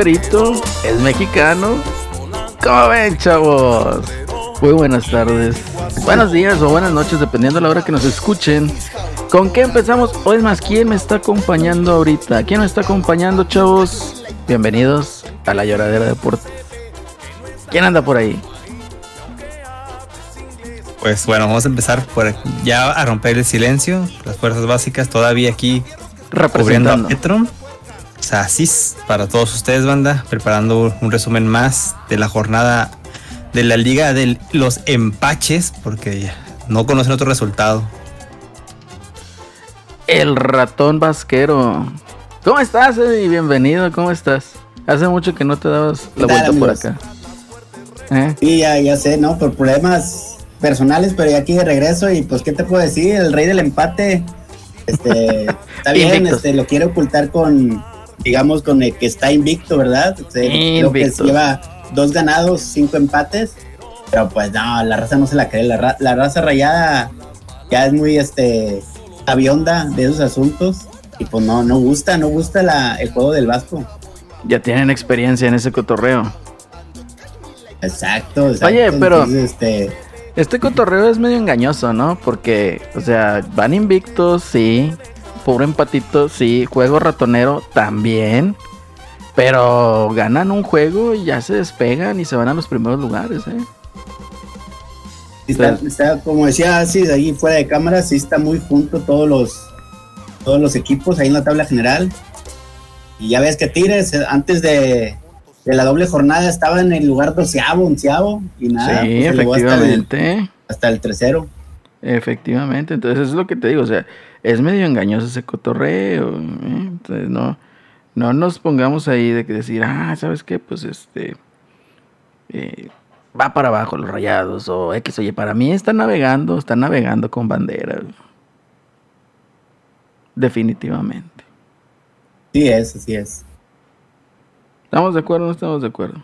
güerito, es mexicano. ¿Cómo ven, chavos? Muy buenas tardes, buenos días o buenas noches, dependiendo de la hora que nos escuchen. ¿Con qué empezamos? O es más, ¿quién me está acompañando ahorita? ¿Quién me está acompañando, chavos? Bienvenidos a la lloradera de deporte. ¿Quién anda por ahí? Pues bueno, vamos a empezar por ya a romper el silencio. Las fuerzas básicas todavía aquí cubriendo a Representando. Petro. O sea, así es para todos ustedes, banda, preparando un resumen más de la jornada de la Liga de los Empaches, porque ya no conocen otro resultado. El ratón vasquero. ¿Cómo estás, Eddie? Bienvenido, ¿cómo estás? Hace mucho que no te dabas la ¿Qué tal, vuelta por acá. ¿Eh? Sí, ya, ya sé, ¿no? Por problemas personales, pero ya aquí de regreso y pues, ¿qué te puedo decir? El rey del empate, este, está bien, este, lo quiere ocultar con, digamos, con el que está invicto, ¿verdad? Creo que Invictos. lleva dos ganados, cinco empates, pero pues no, la raza no se la cree, la, ra- la raza rayada ya es muy, este, avionda de esos asuntos y pues no, no gusta, no gusta la, el juego del Vasco. Ya tienen experiencia en ese cotorreo. Exacto, exacto. Oye, pero- Entonces, este, Este cotorreo es medio engañoso, ¿no? Porque, o sea, van invictos, sí. Pobre empatito, sí. Juego ratonero también. Pero ganan un juego y ya se despegan y se van a los primeros lugares, ¿eh? Está, está, como decía así ahí fuera de cámara, sí está muy junto todos los todos los equipos ahí en la tabla general. Y ya ves que Tigres eh, antes de, de la doble jornada estaba en el lugar doceavo, onceavo y nada. sí, pues, hasta el, hasta el tercero. Efectivamente. Entonces, es lo que te digo. O sea, es medio engañoso ese cotorreo. ¿eh? Entonces, no, no nos pongamos ahí de que decir, ah, ¿sabes qué? Pues este. eh, va para abajo los rayados o X. Oye, para mí están navegando, están navegando con bandera. Definitivamente. Sí es, así es. ¿Estamos de acuerdo o no estamos de acuerdo?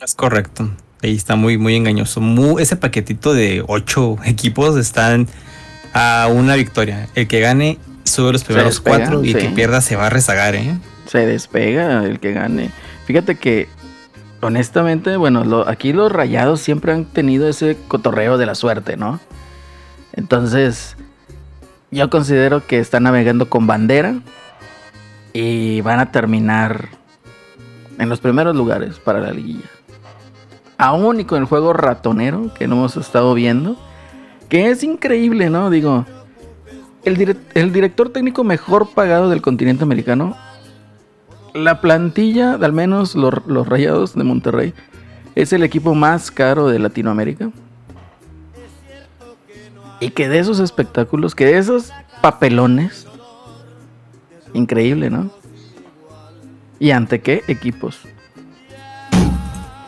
Es correcto. Ahí está muy, muy engañoso. Mu- ese paquetito de ocho equipos están a una victoria. El que gane sube los primeros despega, cuatro y el que pierda se va a rezagar, ¿eh? se despega el que gane. Fíjate que, honestamente, bueno, lo- aquí los rayados siempre han tenido ese cotorreo de la suerte, ¿no? Entonces, yo considero que están navegando con bandera y van a terminar en los primeros lugares para la liguilla. Aún y con el juego ratonero que no hemos estado viendo, que es increíble, ¿no? Digo, el, dire- el director técnico mejor pagado del continente americano la plantilla, de al menos los, Rayados de Monterrey, es el equipo más caro de Latinoamérica. Y que de esos espectáculos, que de esos papelones, increíble, ¿no? ¿Y ante qué equipos?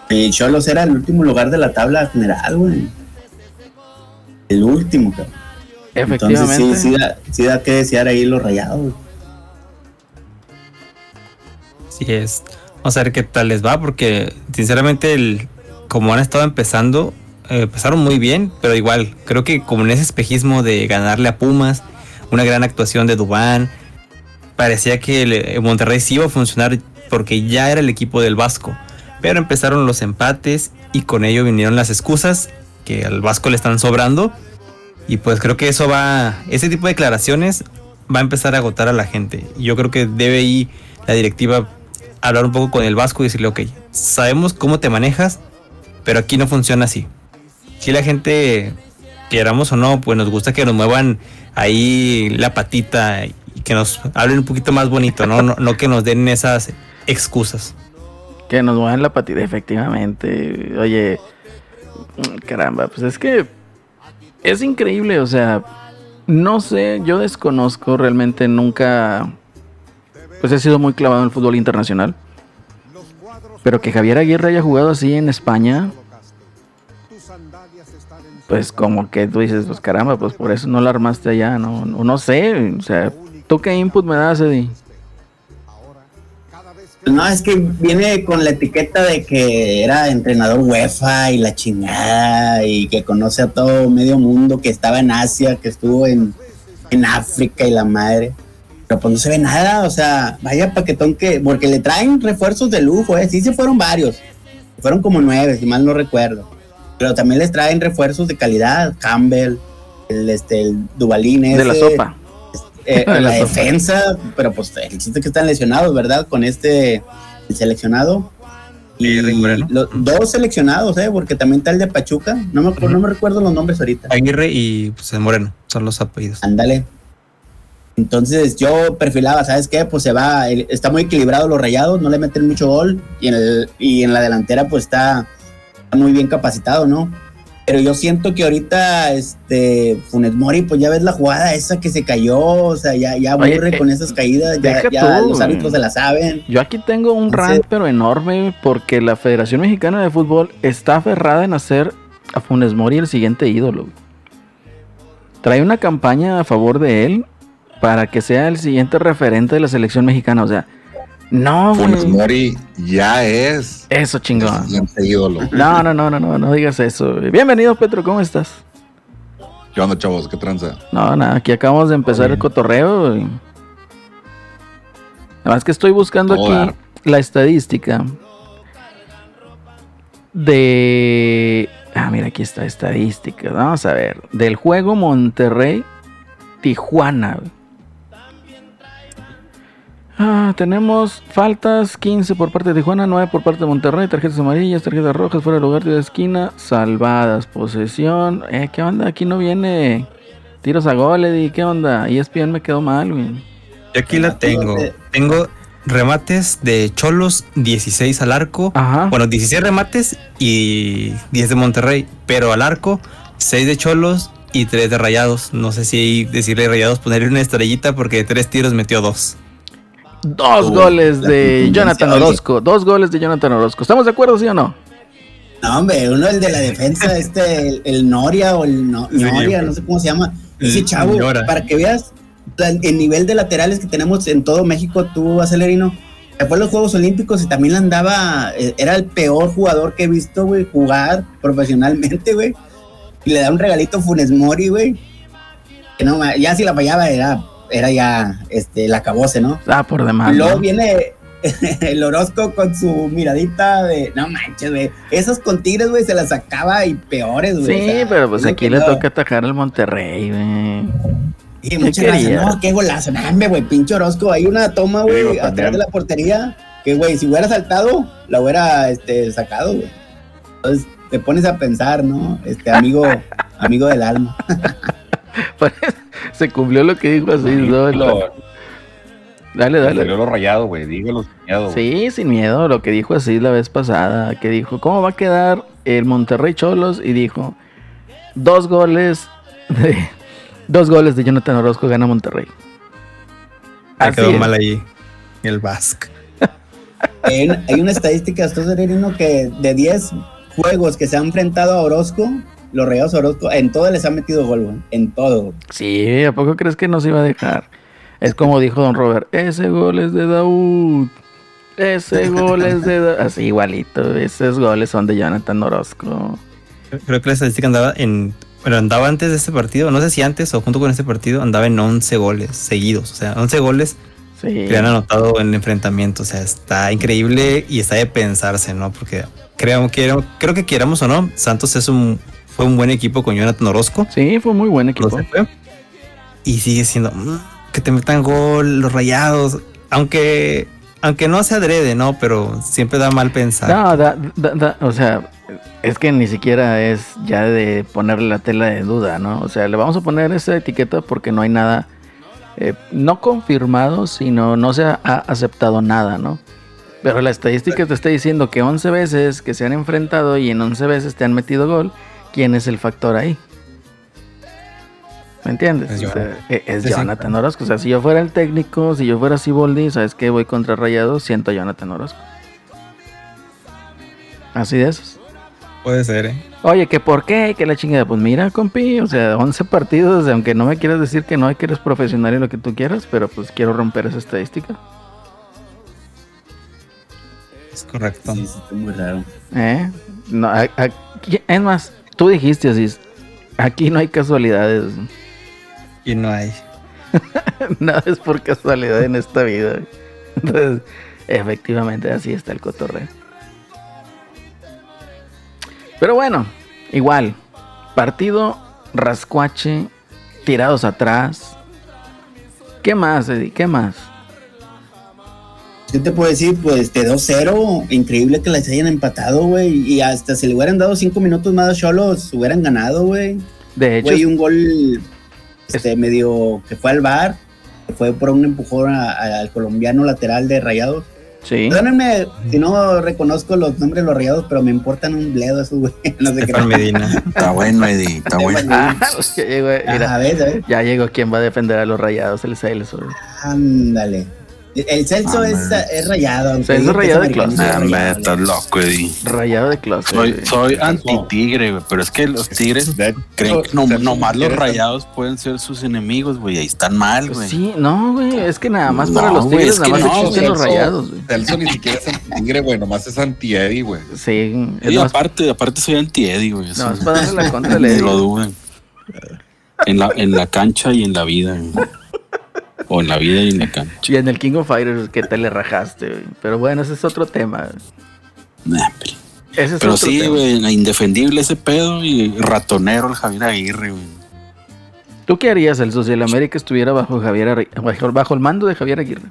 Y Cholos era el último lugar de la tabla general, güey. El último, cabrón. Efectivamente. Entonces sí, sí da, sí da que desear ahí los rayados. Sí es. Vamos a ver qué tal les va, porque sinceramente, el, como han estado empezando, eh, empezaron muy bien, pero igual, creo que como en ese espejismo de ganarle a Pumas, una gran actuación de Dubán, parecía que el, Monterrey sí iba a funcionar porque ya era el equipo del Vasco. Pero empezaron los empates y con ello vinieron las excusas que al Vasco le están sobrando. Y pues creo que eso va, ese tipo de declaraciones va a empezar a agotar a la gente. Yo creo que debe ir la directiva hablar un poco con el Vasco y decirle, ok, sabemos cómo te manejas, pero aquí no funciona así. Si la gente, queramos o no, pues nos gusta que nos muevan ahí la patita y que nos hablen un poquito más bonito, ¿no? No, no que nos den esas excusas. Que nos muevan la patita, efectivamente. Oye, Caramba, pues es que es increíble, o sea, no sé, yo desconozco realmente nunca, pues he sido muy clavado en el fútbol internacional, pero que Javier Aguirre haya jugado así en España, pues como que tú dices, pues caramba, pues por eso no la armaste allá, no, no, sé, o sea, ¿tú qué input me das, Eddie? No, es que viene con la etiqueta de que era entrenador UEFA y la chingada y que conoce a todo medio mundo, que estaba en Asia, que estuvo en, en África y la madre. Pero pues no se ve nada, o sea, vaya paquetón que, porque le traen refuerzos de lujo, ¿eh? Sí se fueron varios, fueron como nueve, si mal no recuerdo. Pero también les traen refuerzos de calidad, Campbell, el, este, el Duvalín De la sopa. Eh, la defensa, pero pues el chiste que están lesionados, ¿verdad? Con este el seleccionado. Y Rick Moreno. los dos seleccionados, ¿eh? Porque también está el de Pachuca. No me, acuerdo- no me recuerdo los nombres ahorita. Aguirre y pues, Moreno son los apellidos. Ándale. Entonces yo perfilaba, ¿sabes qué? Pues se va, el- está muy equilibrado los rayados, no le meten mucho gol y en, el, y en la delantera pues está, está muy bien capacitado, ¿no? Pero yo siento que ahorita, este, Funes Mori, pues ya ves la jugada esa que se cayó, o sea, ya, ya aburre eh, con esas caídas, ya, deja ya tú, los árbitros se la saben. Yo aquí tengo un Entonces- rant pero enorme porque la Federación Mexicana de Fútbol está aferrada en hacer a Funes Mori el siguiente ídolo. Trae una campaña a favor de él para que sea el siguiente referente de la selección mexicana. O sea, no, Funes güey. Mori ya es Eso chingón. ídolo. No, no, no, no, no, no digas eso. Bienvenido, Petro, ¿cómo estás? ¿Qué onda, chavos? ¿Qué tranza? No, nada, aquí acabamos de empezar el cotorreo. güey. Nada más que estoy buscando Todo aquí dar. la estadística de... Ah, mira, aquí está estadística. Vamos a ver. Del juego Monterrey-Tijuana. güey. Ah, tenemos faltas 15 por parte de Tijuana, 9 por parte de Monterrey, tarjetas amarillas, tarjetas rojas, fuera de lugar de esquina, salvadas, posesión. Eh, ¿qué onda? Aquí no viene tiros a gol, Eddie, ¿qué onda? E ESPN me quedó mal, güey. Yo aquí la tengo. Tengo remates de Cholos, 16 al arco. Ajá. Bueno, 16 remates y 10 de Monterrey. Pero al arco, 6 de Cholos y 3 de Rayados. No sé si decirle Rayados, ponerle una estrellita porque de 3 tiros metió 2. Dos goles de Jonathan oye. Orozco. Dos goles de Jonathan Orozco. ¿Estamos de acuerdo, sí o no? No, hombre, uno el de la defensa, este, el, el Noria o el no- Sí, Noria, pues. no sé cómo se llama. Ese chavo, para que veas el nivel de laterales que tenemos en todo México, tú, Acelerino. Fue a los Juegos Olímpicos y también andaba, eh, era el peor jugador que he visto, güey, jugar profesionalmente, güey. Y le da un regalito a Funes Mori, güey. Que no, ya si la fallaba era, era ya, este, la acabose, ¿no? Ah, por demás. Y luego ¿no? viene el Orozco con su miradita de no manches, güey. Esos con Tigres, güey, se las sacaba y peores, güey. Sí, O sea, pero pues aquí que le no- toca atajar al Monterrey, güey. Y muchas gracias. No, qué golazo. No, hombre, güey, pinche Orozco. Hay una toma, güey, atrás de la portería. Que, güey, si hubiera saltado, la hubiera este, sacado, güey. Entonces te pones a pensar, ¿no? Este amigo, amigo del alma. Se cumplió lo que dijo así, ¿no? Lo, Dale, salió dale. lo rayado, güey. Dígalo sin miedo. Sí, sin miedo, lo que dijo así la vez pasada, que dijo, ¿cómo va a quedar el Monterrey Cholos? Y dijo, dos goles de dos goles de Jonathan Orozco gana Monterrey. Así quedó es. mal ahí el Basque. Hay una, hay una estadística, esto Sereno, que de 10 juegos que se han enfrentado a Orozco, los Rayados Orozco, en todo les han metido gol, güey. En todo. Sí, ¿a poco crees que nos iba a dejar? Es como dijo Don Robert, ese gol es de Daud. Ese gol es de Daud. Así igualito, esos goles son de Jonathan Orozco. Creo que la estadística andaba en. Bueno, andaba antes de este partido, no sé si antes o junto con este partido, andaba en 11 goles seguidos. O sea, 11 goles Sí. que han anotado en el enfrentamiento. O sea, está increíble y está de pensarse, ¿no? Porque creo que, creo que quieramos o no, Santos es un, fue un buen equipo con Jonathan Orozco. Sí, fue muy buen equipo. Y sigue siendo mm, que te metan gol, los rayados. Aunque, aunque no se adrede, ¿no? Pero siempre da mal pensar. No, da- da- da- o sea, es que ni siquiera es ya de ponerle la tela de duda, ¿no? O sea, le vamos a poner esa etiqueta porque no hay nada, eh, no confirmado, sino no se ha, ha aceptado nada, ¿no? Pero la estadística te está diciendo que 11 veces que se han enfrentado y en 11 veces te han metido gol ¿quién es el factor ahí? ¿Me entiendes? Es, e-, Jonathan Orozco. O sea, si yo fuera el técnico, si yo fuera Siboldi, ¿sabes qué? Voy contra Rayados, siento a Jonathan Orozco. Así de esos. Puede ser, ¿eh? Oye, ¿que por qué? Que la chingada. Pues mira, compi, o sea, 11 partidos, aunque no me quieras decir que no, que eres profesional y lo que tú quieras, pero pues quiero romper esa estadística. Es correcto. Sí, sí, está muy raro. ¿Eh? No, es más, tú dijiste así, aquí no hay casualidades. Y no hay. Nada es por casualidad en esta vida. Entonces, efectivamente, así está el cotorreo. Pero bueno, igual. Partido rascuache, tirados atrás. ¿Qué más, Eddie? ¿Qué más? ¿Qué te puedo decir? Pues de 2-0, increíble que les hayan empatado, güey. Y hasta si le hubieran dado 5 minutos más a Cholos, hubieran ganado, güey. De hecho. Güey, un gol este, medio que fue al bar, que fue por un empujón al colombiano lateral de Rayados. Sí. Perdónenme si no reconozco los nombres de los rayados, pero me importan un bledo esos güey. No sé qué. Medina. Está bueno, Eddie. Está bueno. Ah, ya llegó, mira, a ver, a ver. Ya llegó quien va a defender a los rayados, el Celso. Ándale. El Celso ah, es, es, rayado. Celso es rayado de closet. estás loco, Eddie. Rayado de closet. Soy, soy anti-tigre, güey. Pero es que los tigres creen que no, nomás los rayados pueden ser sus enemigos, güey. Ahí están mal, güey. Sí, no, güey. Es que nada más para los tigres, nada más no, existen los rayados, güey. Celso ni siquiera es anti-tigre, güey. Nomás es anti-Eddie, güey. Sí. Y aparte, aparte soy anti-Eddie, güey. No, es para darle la contra de Eddie. lo duden. En la, en la cancha y en la vida, güey. O en la vida y en la. Y en el King of Fighters que te le rajaste, Pero bueno, ese es otro tema. ese es pero sí, güey, indefendible ese pedo y ratonero el Javier Aguirre, güey. ¿Tú qué harías el Social América estuviera bajo Javier bajo el mando de Javier Aguirre?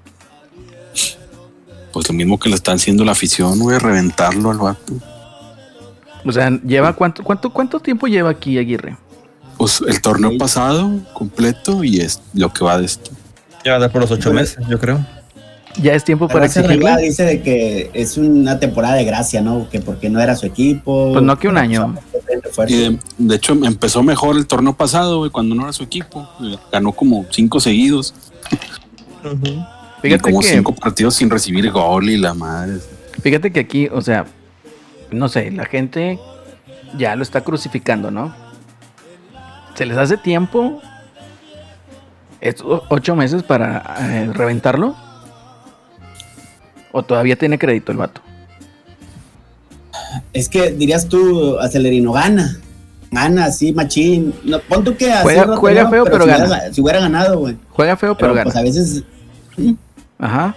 Pues lo mismo que le están haciendo la afición, güey, reventarlo al vato. O sea, lleva cuánto, cuánto, cuánto tiempo lleva aquí Aguirre? Pues el torneo pasado completo y es lo que va de esto. Ya va a dar por los ocho meses, yo creo. Ya es tiempo para exigirle. dice de que es una temporada de gracia, ¿no? Que porque no era su equipo. Pues no que un año. Y de, hecho empezó mejor el torneo pasado, güey, cuando no era su equipo. Ganó como cinco seguidos. Fíjate como que, cinco partidos sin recibir gol y la madre. Fíjate que aquí, o sea, no sé, la gente ya lo está crucificando, ¿no? Se les hace tiempo ocho meses para eh, reventarlo? ¿O todavía tiene crédito el vato? Es que dirías tú, Acelerino, gana. Gana, sí, machín. No, pon tú que juega, juega feo, pero, gana. si hubiera ganado, güey. Juega feo, pero, gana. Pues a veces. Ajá.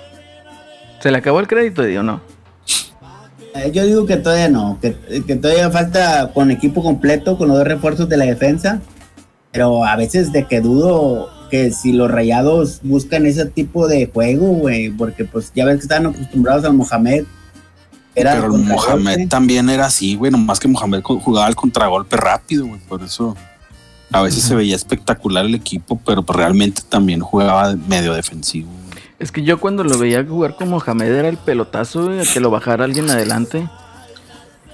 ¿Se le acabó el crédito, o no? Eh, yo digo que todavía no, que, que, todavía falta con equipo completo, con los dos refuerzos de la defensa, pero a veces de que dudo que si los rayados buscan ese tipo de juego, güey, porque pues ya ves que están acostumbrados al Mohamed. Pero el Mohamed también era así, güey, nomás que Mohamed jugaba el contragolpe rápido, güey, por eso a veces se veía espectacular el equipo, pero pues, realmente también jugaba medio defensivo. Es que yo cuando lo veía jugar con Mohamed era el pelotazo, güey, que lo bajara alguien adelante.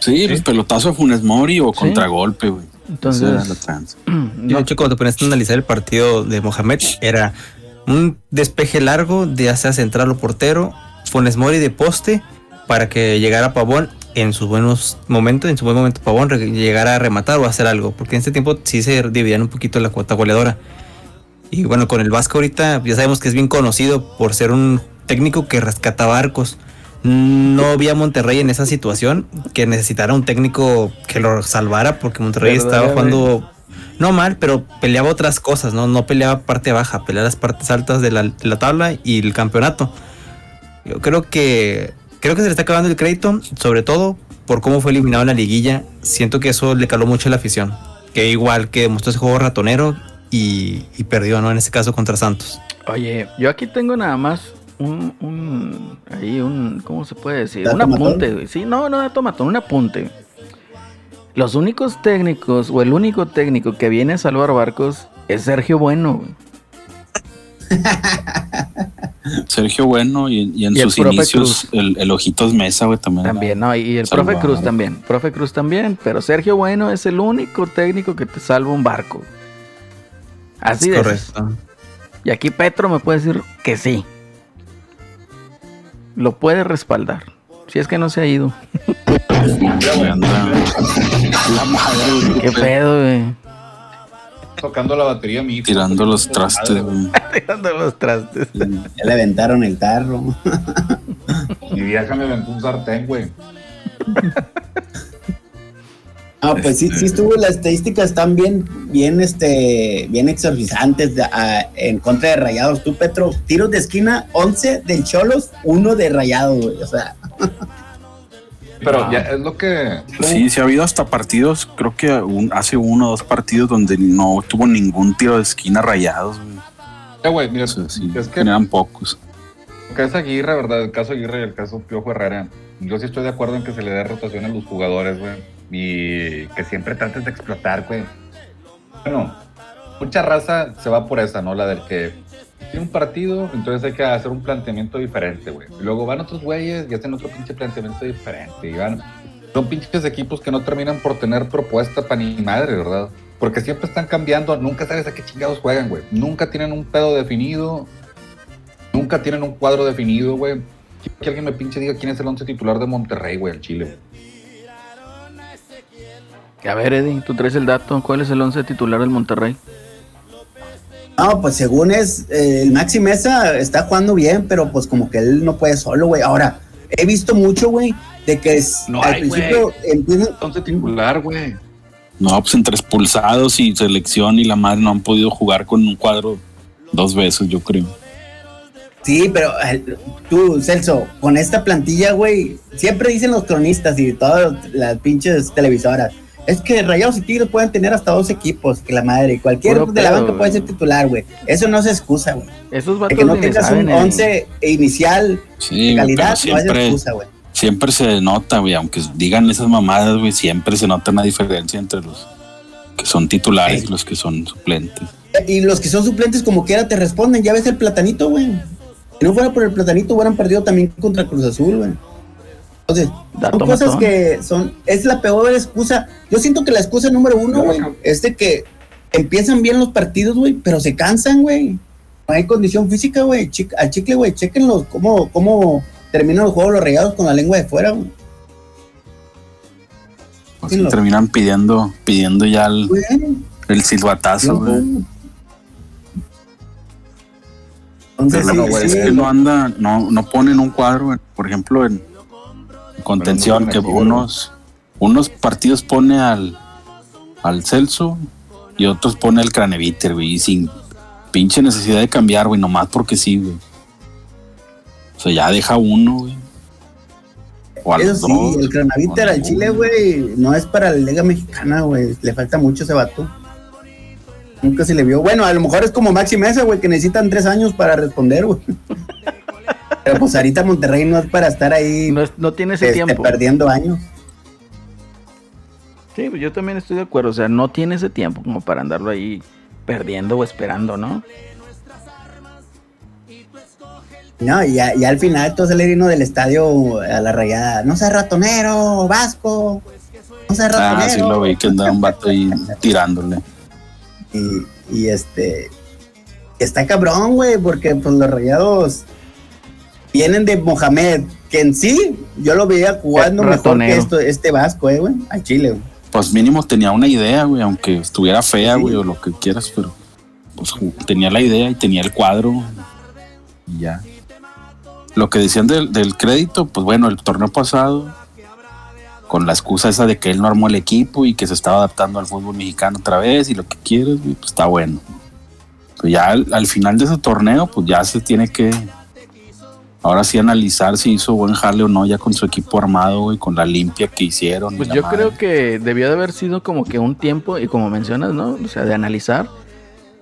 Sí, pues pelotazo a Funes Mori o contragolpe, güey. Entonces, de hecho, cuando te pones a analizar el partido de Mohamed, era un despeje largo de sea central o portero, Funes Mori de poste para que llegara Pavón en sus buenos momentos, en su buen momento Pavón llegara a rematar o a hacer algo, porque en este tiempo sí se dividían un poquito la cuota goleadora. Y bueno, con el Vasco ahorita ya sabemos que es bien conocido por ser un técnico que rescata barcos no vi a Monterrey en esa situación que necesitara un técnico que lo salvara porque Monterrey estaba jugando no mal, pero peleaba otras cosas, ¿no? No peleaba parte baja, peleaba las partes altas de la, tabla y el campeonato. Yo creo que creo que se le está acabando el crédito, sobre todo por cómo fue eliminado en la liguilla. Siento que eso le caló mucho a la afición. Que igual que demostró ese juego ratonero y, y perdió, ¿no? En este caso contra Santos. Oye, yo aquí tengo nada más un, un, ahí un, ¿cómo se puede decir? Un apunte, Sí, no, no de tomatón, un apunte. Los únicos técnicos, o el único técnico que viene a salvar barcos es Sergio Bueno, Sergio Bueno y, en sus inicios el, Ojitos Mesa, güey, también. También, no, y el profe Cruz también. Profe Cruz también, pero Sergio Bueno es el único técnico que te salva un barco. Así de correcto. Y aquí Petro me puede decir que sí. Lo puede respaldar. Si es que no se ha ido. ¿Qué pedo, güey? tocando la batería mi Tirando los trastes. Tirando los trastes. Ya le aventaron el carro. Mi vieja me aventó un sartén, güey. Ah, pues sí, sí estuvo, las estadísticas están bien, bien, este, bien exorbitantes en contra de Rayados. Tú, Petro, tiros de esquina, 11 del Cholos, 1 de Rayados, güey. O sea. Pero ya es lo que. Sí, sí ha habido hasta partidos, creo que hace uno o dos partidos donde no tuvo ningún tiro de esquina rayados, güey. Ya, güey, mira, sí, es que eran pocos. El caso Aguirre, ¿verdad? El caso Aguirre y el caso Piojo Herrera. Yo sí estoy de acuerdo en que se le dé rotación a los jugadores, güey. Y que siempre trates de explotar, güey. Bueno, mucha raza se va por esa, ¿no? La del que tiene un partido, entonces hay que hacer un planteamiento diferente, güey. Luego van otros güeyes y hacen otro pinche planteamiento diferente. Van, son pinches equipos que no terminan por tener propuesta para ni madre, ¿verdad? Porque siempre están cambiando, nunca sabes a qué chingados juegan, güey. Nunca tienen un pedo definido, nunca tienen un cuadro definido, güey. Que alguien me pinche diga quién es el once titular de Monterrey, güey, al Chile. A ver, Eddie, tú traes el dato. ¿Cuál es el once titular del Monterrey? No, pues según es, eh, el Maxi Mesa está jugando bien, pero pues como que él no puede solo, güey. Ahora, he visto mucho, güey, de que es, no al principio Entonces titular, güey. No, pues entre expulsados y selección y la madre no han podido jugar con un cuadro dos veces, yo creo. Sí, pero tú, Celso, con esta plantilla, güey, siempre dicen los cronistas y todas las pinches televisoras es que Rayados y Tigres pueden tener hasta dos equipos, que la madre, cualquier de la banca puede ser titular, güey. Eso no se excusa, güey. Esos que no tengas un 11 inicial de calidad no es excusa, güey. Siempre se nota, güey, aunque digan esas mamadas, güey, siempre se nota una diferencia entre los que son titulares y los que son suplentes. Y los que son suplentes como quiera te responden, ya ves el platanito, güey. Si no fuera por el platanito hubieran perdido también contra Cruz Azul, güey. Entonces, son cosas que son, es la peor excusa. Yo siento que la excusa número uno, güey, es de que empiezan bien los partidos, güey, pero se cansan, güey. No hay condición física, güey. al chicle, güey, chequenlos cómo, cómo terminan los juegos los regados con la lengua de fuera, güey. Pues terminan pidiendo, pidiendo ya el, el silbatazo, güey. Entonces, güey, es que no anda, no, no ponen un cuadro, por ejemplo, en, contención que unos, unos partidos pone al, al Celso y otros pone al Craneviter, güey, y sin pinche necesidad de cambiar, güey, nomás porque sí, güey. O sea, ya deja uno, güey. O Eso sí, el Craneviter al Chile, güey, no es para la Liga Mexicana, güey. Le falta mucho ese vato. Nunca se le vio. Bueno, a lo mejor es como Maxi Mesa, güey, que necesitan tres años para responder, güey. Pero pues ahorita Monterrey no es para estar ahí. No, tiene ese este, tiempo. Perdiendo años. Sí, pues yo también estoy de acuerdo. O sea, no tiene ese tiempo como para andarlo ahí perdiendo o esperando, ¿no? No, y, ya, al final todo el vino del estadio a la rayada. No seas ratonero, Vasco. No seas ratonero. Ah, sí lo vi que andaba un vato ahí tirándole. Y, y este. Está cabrón, güey, porque pues los rayados vienen de Mohamed, que en sí yo lo veía jugando mejor que esto, este Vasco, eh, güey, a Chile, güey. Pues mínimo tenía una idea, güey, aunque estuviera fea, güey, o lo que quieras, pero pues tenía la idea y tenía el cuadro y ya. Lo que decían del, del crédito, pues bueno, el torneo pasado, con la excusa esa de que él no armó el equipo y que se estaba adaptando al fútbol mexicano otra vez y lo que quieres, pues está bueno. Pero ya al final de ese torneo, pues ya se tiene que ahora sí analizar si hizo buen jale o no ya con su equipo armado y con la limpia que hicieron. Pues yo creo que debió de haber sido como que un tiempo, y como mencionas, ¿no? O sea, de analizar.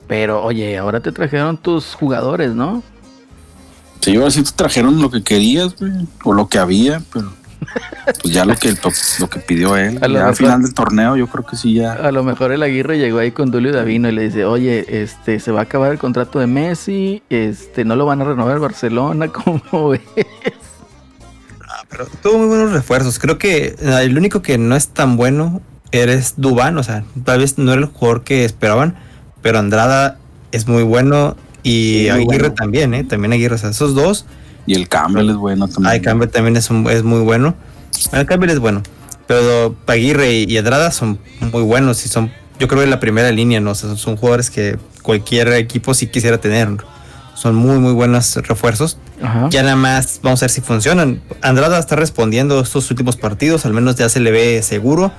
Pero oye, ahora te trajeron tus jugadores, ¿no? Sí, ahora sí te trajeron lo que querías, güey, o lo que había, pero pues ya lo que, lo que pidió él. al final del torneo, yo creo que sí ya. A lo mejor el Aguirre llegó ahí con Dulio Davino y le dice, oye, este, se va a acabar el contrato de Messi, este, no lo van a renovar Barcelona, ¿cómo ves? Ah, pero tuvo muy buenos refuerzos. Creo que ah, el único que no es tan bueno eres Dubán, o sea, tal vez no era el jugador que esperaban, pero Andrada es muy bueno y Aguirre también, ¿eh? También Aguirre, o sea, esos dos. Y el Campbell es bueno también. el Campbell también es, es muy bueno. El Campbell es bueno, pero Aguirre y Andrada son muy buenos y son, yo creo, en la primera línea, ¿no? O sea, son jugadores que cualquier equipo sí quisiera tener. Son muy, muy buenos refuerzos. Ya nada más vamos a ver si funcionan. Andrada está respondiendo estos últimos partidos, al menos ya se le ve seguro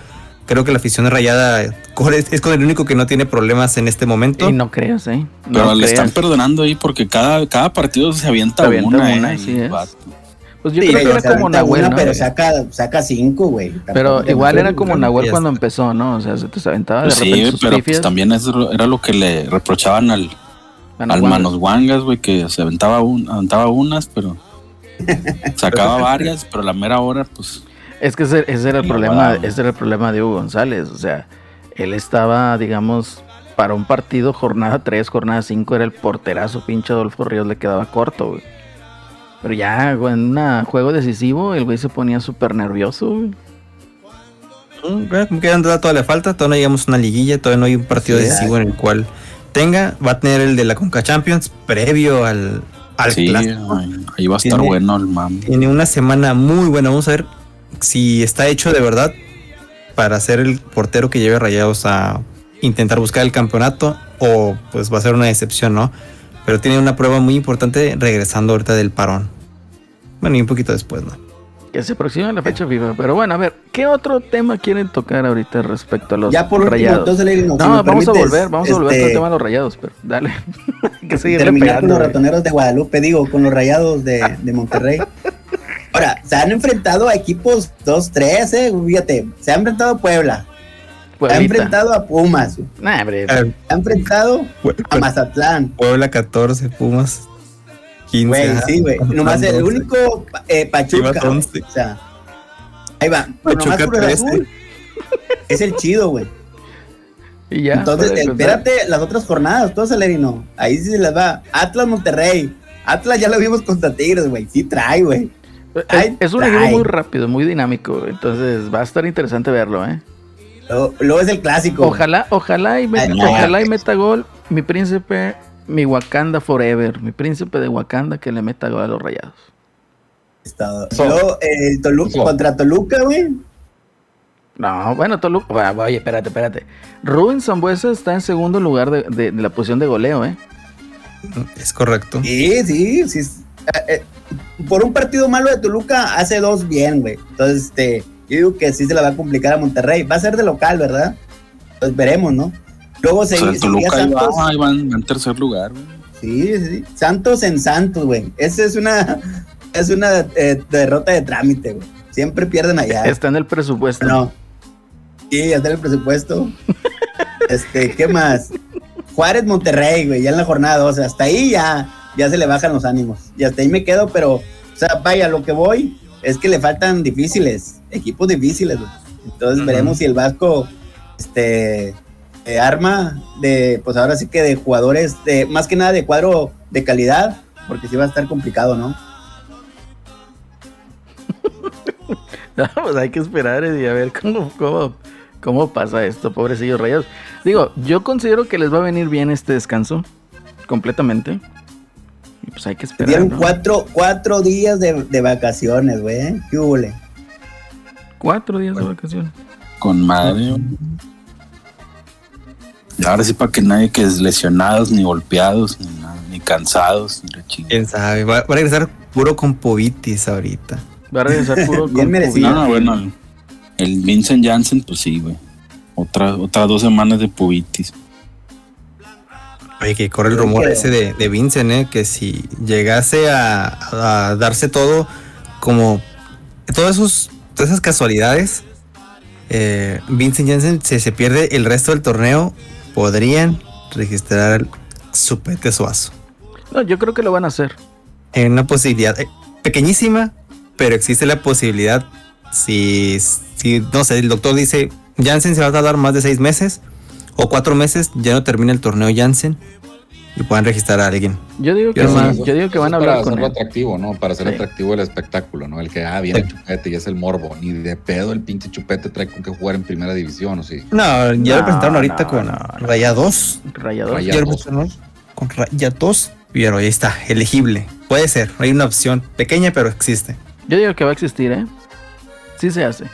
creo que la afición rayada es, con el único que no tiene problemas en este momento. Y no creas, ¿eh? Pero le están perdonando ahí porque cada, cada partido se avienta, una. ¿eh? Pues yo creo que era como Nahuel, ¿no? Pero saca, saca cinco, güey. Pero igual era como Nahuel cuando empezó, ¿no? O sea, se te aventaba de pues repente Sí, pero pues también eso era lo que le reprochaban al, al Manos Wangas, güey, que se aventaba, un, aventaba unas, pero sacaba varias, pero la mera hora, pues es que ese, era el problema, ese era el problema de Hugo González. O sea, él estaba, digamos, para un partido, jornada 3, jornada 5, era el porterazo, pinche Adolfo Ríos le quedaba corto, güey. Pero ya, en un juego decisivo, el güey se ponía súper nervioso, güey. Mm, quedan todavía le falta, todavía no llegamos a una liguilla, todavía no hay un partido decisivo en el cual tenga, va a tener el de la Conca Champions previo al, al sí, Ahí va a estar bueno el mami. Tiene una semana muy buena, vamos a ver si está hecho de verdad para ser el portero que lleve Rayados a intentar buscar el campeonato o pues va a ser una decepción, ¿no? Pero tiene una prueba muy importante regresando ahorita del parón. Bueno, y un poquito después, ¿no? Que se aproxima la fecha FIFA. Pero bueno, a ver, ¿qué otro tema quieren tocar ahorita respecto a los ya por rayados? no, vamos a volver, vamos a volver al este, tema de los rayados, pero dale. que terminar con los ratoneros de Guadalupe, digo, con los rayados de, de Monterrey. Ahora, se han enfrentado a equipos 2-3, eh, fíjate, se ha enfrentado a Puebla. Se ha enfrentado a Pumas. Nah, se ha enfrentado a Mazatlán. Puebla 14, Pumas 15. Güey, sí, güey. Nomás el único eh, Pachuca. O sea, ahí va. Pachuca nomás Azul, es el chido, güey. Y ya. Entonces, espérate las otras jornadas, todo Celerino. Ahí sí se les va. Atlas Monterrey. Atlas ya lo vimos contra Tigres, güey. Sí trae, güey. Es, un equipo muy rápido, muy dinámico, entonces va a estar interesante verlo, ¿eh? Luego, es el clásico. Ojalá, ojalá y, meta, ojalá y meta gol mi príncipe, mi Wakanda Forever, mi príncipe de Wakanda que le meta gol a los rayados. Luego, el Toluca, contra Toluca, güey. No, bueno, Toluca. Oye, espérate, espérate. Rubén Zambuesa está en segundo lugar de, de, la posición de goleo, ¿eh? Es correcto. Sí, sí, sí. Eh, eh, por un partido malo de Toluca hace dos bien, güey. Entonces, este, yo digo que sí se la va a complicar a Monterrey. Va a ser de local, ¿verdad? Pues veremos, ¿no? Luego se o Toluca Santos. Ahí va, en tercer lugar, güey. Sí, sí. Santos en Santos, güey. Esa es una, es una eh, derrota de trámite, güey. Siempre pierden allá. Está en el presupuesto. No. Sí, está en el presupuesto. este, ¿qué más? Juárez Monterrey, güey, ya en la jornada 12. Hasta ahí ya ya se le bajan los ánimos. Y hasta ahí me quedo, pero, o sea, vaya, lo que voy es que le faltan difíciles, equipos difíciles, Entonces veremos si el Vasco, este, eh, arma de, pues ahora sí que de jugadores, de más que nada de cuadro de calidad, porque sí va a estar complicado, ¿no? no, pues hay que esperar y a ver cómo, cómo, cómo pasa esto, pobrecillos rayados. Digo, yo considero que les va a venir bien este descanso, completamente pues hay que esperar. Dieron cuatro, cuatro días de, vacaciones, güey. ¿Qué hubo? Cuatro días de vacaciones. Con madre. Y ahora sí, para que nadie que es lesionados, ni golpeados, ni, ni cansados. Ni ¿Quién sabe? Va, a regresar puro con povitis ahorita. Va a regresar puro con. No, bueno, el, Vincent Janssen, pues sí, güey. Otra, otras dos semanas de povitis. Oye, que corre el rumor ese de, de Vincent, ¿eh? que si llegase a, darse todo como todas, esos, todas esas casualidades, eh, Vincent Jensen se, se pierde el resto del torneo, podrían registrar su pete suazo. No, yo creo que lo van a hacer. En una posibilidad eh, pequeñísima, pero existe la posibilidad si, si, no sé, el doctor dice, Jansen se va a tardar más de seis meses o cuatro meses, ya no termina el torneo Jansen y puedan registrar a alguien. Yo digo que, yo digo que van a hablar para con hacerlo atractivo, ¿no? Para hacer atractivo el espectáculo, ¿no? El que, ah, viene el chupete y es el morbo. Ni de pedo el pinche chupete trae con que jugar en primera división, ¿o sí? No, ya lo presentaron ahorita con Rayados. Rayados. Rayados. Con Rayados. Pero ahí está, elegible. Puede ser, hay una opción pequeña, pero existe. Yo digo que va a existir, ¿eh? Sí se hace.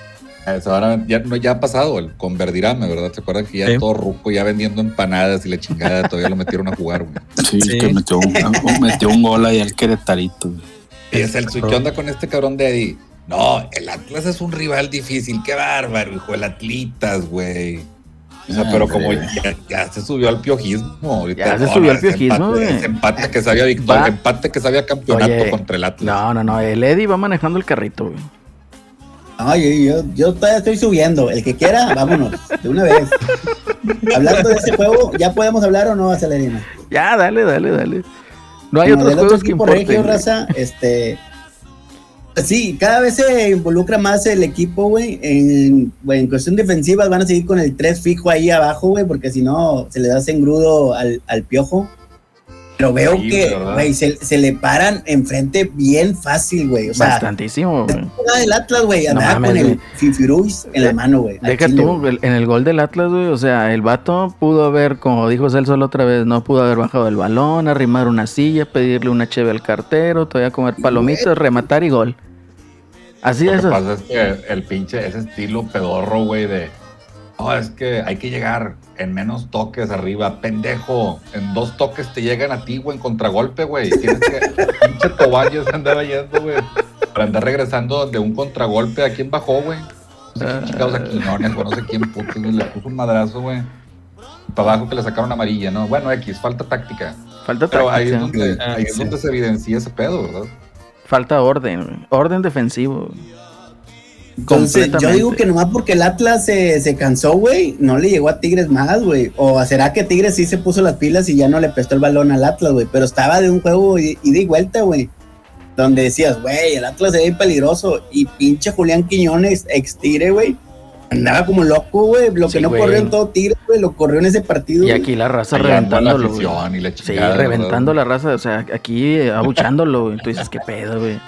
Ahora ya, ya ha pasado el con Verdirame, ¿verdad? ¿Se acuerdan que ya todo ruco, ya vendiendo empanadas y la chingada, todavía lo metieron a jugar, güey? Sí, que metió un, metió un gol ahí al Queretarito. Y es el ¿qué onda con este cabrón de Eddie? No, el Atlas es un rival difícil, qué bárbaro, hijo, el Atlitas, güey. O sea, pero como ya, se subió al piojismo. ya se subió al piojismo, güey. Ese empate que sabía victoria, empate que sabía campeonato contra el Atlas. No, no, no. El Eddie va manejando el carrito, güey. Ay, yo, yo todavía estoy subiendo. El que quiera, vámonos, de una vez. Hablando de ese juego, ¿ya podemos hablar o no, Acelerina? Ya, dale, dale, dale. No hay otros juegos que importen. raza, este, Sí, cada vez se involucra más el equipo, güey. En, en cuestión defensiva van a seguir con el 3 fijo ahí abajo, güey, porque si no se le da engrudo al, al piojo. Pero veo que, güey, se, se, le paran enfrente bien fácil, güey. O sea, Bastantísimo, güey. El Atlas, güey, andaba con el Fifiruis en la mano, güey. Deja tú, en el gol del Atlas, güey, o sea, el vato pudo haber, como dijo Celso la otra vez, no pudo haber bajado el balón, arrimar una silla, pedirle una cheve al cartero, todavía comer palomitas, rematar y gol. Así Lo es. Lo que pasa es que el pinche, ese estilo pedorro, güey, de. No, es que hay que llegar en menos toques arriba, pendejo. En dos toques te llegan a ti, güey, en contragolpe, güey. Tienes que. pinche toballo se andaba yendo, güey. Para andar regresando de un contragolpe. ¿A quién bajó, güey? No sé quién chingados a güey. No sé quién puto, Le puso un madrazo, güey. Para abajo que le sacaron amarilla, ¿no? Bueno, X, falta táctica. Falta Pero táctica. ahí es donde, ahí es donde se evidencia ese pedo, ¿verdad? Falta orden, orden defensivo. Entonces, yo digo que nomás porque el Atlas se, se cansó, güey, no le llegó a Tigres más, güey. O será que Tigres sí se puso las pilas y ya no le prestó el balón al Atlas, güey. Pero estaba de un juego ida y, vuelta, güey. Donde decías, güey, el Atlas se ve peligroso. Y pinche Julián Quiñones, ex Tigre, güey. Andaba como loco, güey. Lo que no corrió en todo Tigre, güey, lo corrió en ese partido. Y aquí la raza reventándolo, güey. Sí, reventando la raza. O sea, aquí abuchándolo, güey. Tú dices, qué pedo, güey.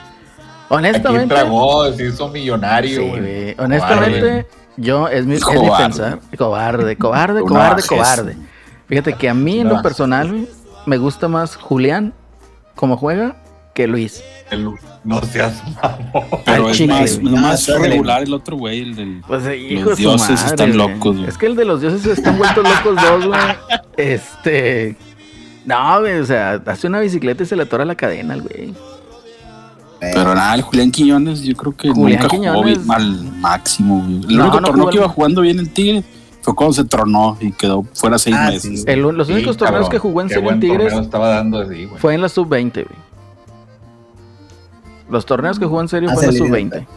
Honestamente. Aquí tragó, se hizo millonario, sí, güey. Honestamente, yo, es mi, es mi, pensar. Cobarde, cobarde, cobarde, cobarde. Fíjate que a mí, en lo personal, me gusta más Julián como juega que Luis. El, no seas mamón. Pero es chile, más, más regular el otro güey, el del. Pues, hijo los dioses madre, están locos, güey. Es que el de los dioses están vueltos locos dos, güey. Este. No, güey, o sea, hace una bicicleta y se le atora la cadena al güey. Pero nada, el Julián Quiñones, yo creo que Julián nunca Quiñones... jugó bien al máximo. Güey. El no, único no torneo que iba jugando bien el Tigre fue cuando se tronó y quedó fuera seis ah, meses. Sí. El, los sí, únicos torneos cabrón, que jugó en serio en Tigres estaba dando así, güey. fue en la sub-20, güey. Los torneos que jugó en serio ah, fue en la sub-20.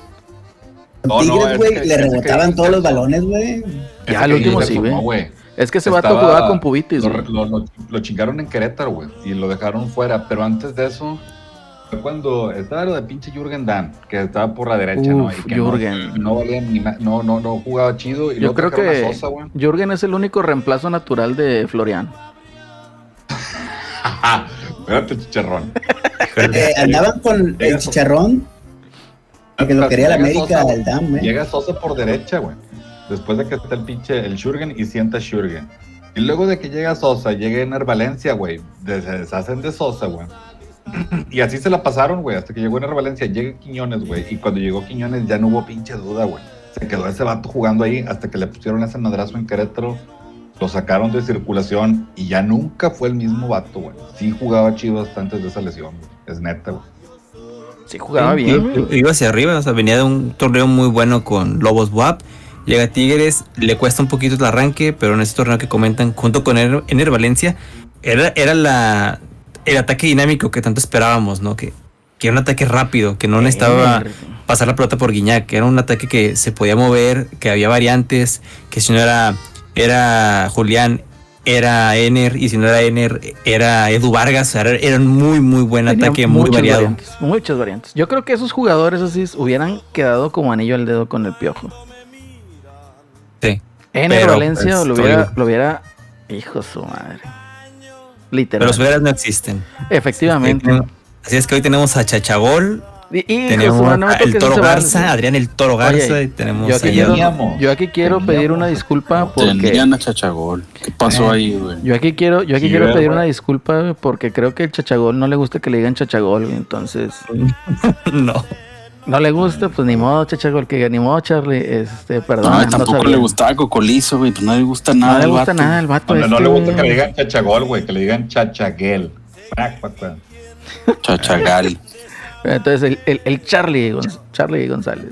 No, Tigres, güey, no, le rebotaban todos los balones, güey. Ya, el último sí, güey. Es que ese vato jugaba con Pubitis, lo, lo, lo, lo, chingaron en Querétaro, güey, y lo dejaron fuera. Pero antes de eso, cuando estaba lo de pinche Jürgen Dan, que estaba por la derecha, Uf, ¿no? Y que Jürgen. No, no, valía ni no, no, no jugaba chido. Y Yo creo que Sosa, Jürgen es el único reemplazo natural de Florian. Espérate, chicharrón. eh, andaban con el chicharrón. Que lo quería la América del Dan, güey. Llega Sosa por derecha, güey. Después de que está el pinche, el Jürgen y sienta Jürgen. Y luego de que llega Sosa, llega Ener Valencia, güey. Se deshacen de Sosa, güey y así se la pasaron, güey, hasta que llegó en Valencia. Llega Quiñones, güey. Y cuando llegó Quiñones ya no hubo pinche duda, güey. Se quedó ese vato jugando ahí hasta que le pusieron ese madrazo en Querétaro. Lo sacaron de circulación y ya nunca fue el mismo vato, güey. Sí jugaba chido hasta antes de esa lesión, güey. Es neta, güey. Sí jugaba bien. Iba, iba hacia arriba, o sea, venía de un torneo muy bueno con Lobos WAP. Llega a Tigres, le cuesta un poquito el arranque, pero en ese torneo que comentan, junto con Ener Valencia, era, era la, el ataque dinámico que tanto esperábamos, ¿no? Que, que era un ataque rápido, que no necesitaba pasar la pelota por Guiñac, que era un ataque que se podía mover, que había variantes, que si no era, era Julián era Ener, y si no era Ener, era Edu Vargas. Era, un muy, muy buen ataque, muy variado. muchas variantes. Yo creo que esos jugadores así hubieran quedado como anillo al dedo con el piojo. Sí. Ener Valencia lo, hubiera, lo hubiera. Hijo su madre. Literal. Pero los hubieras no existen. Efectivamente. Así es que hoy tenemos a Chachagol, tenemos el Toro Garza, Adrián el Toro Garza, y tenemos yo aquí, quiero, yo aquí quiero pedir una disculpa porque tenían a Chachagol. ¿Qué pasó ahí, güey? Yo aquí quiero, yo aquí quiero pedir una disculpa porque creo que el Chachagol no le gusta que le digan Chachagol, entonces no. No le gusta, pues ni modo, Chachagol, que ni modo, Charlie, este, perdón. No, tampoco le gustaba Cocolizo, güey, pues no le gusta nada. No le gusta nada el vato. No, no, le gusta que le digan Chachagol, güey, que le digan Chachaguel. Chachagal. Entonces, el, el, el Charlie, Charlie González.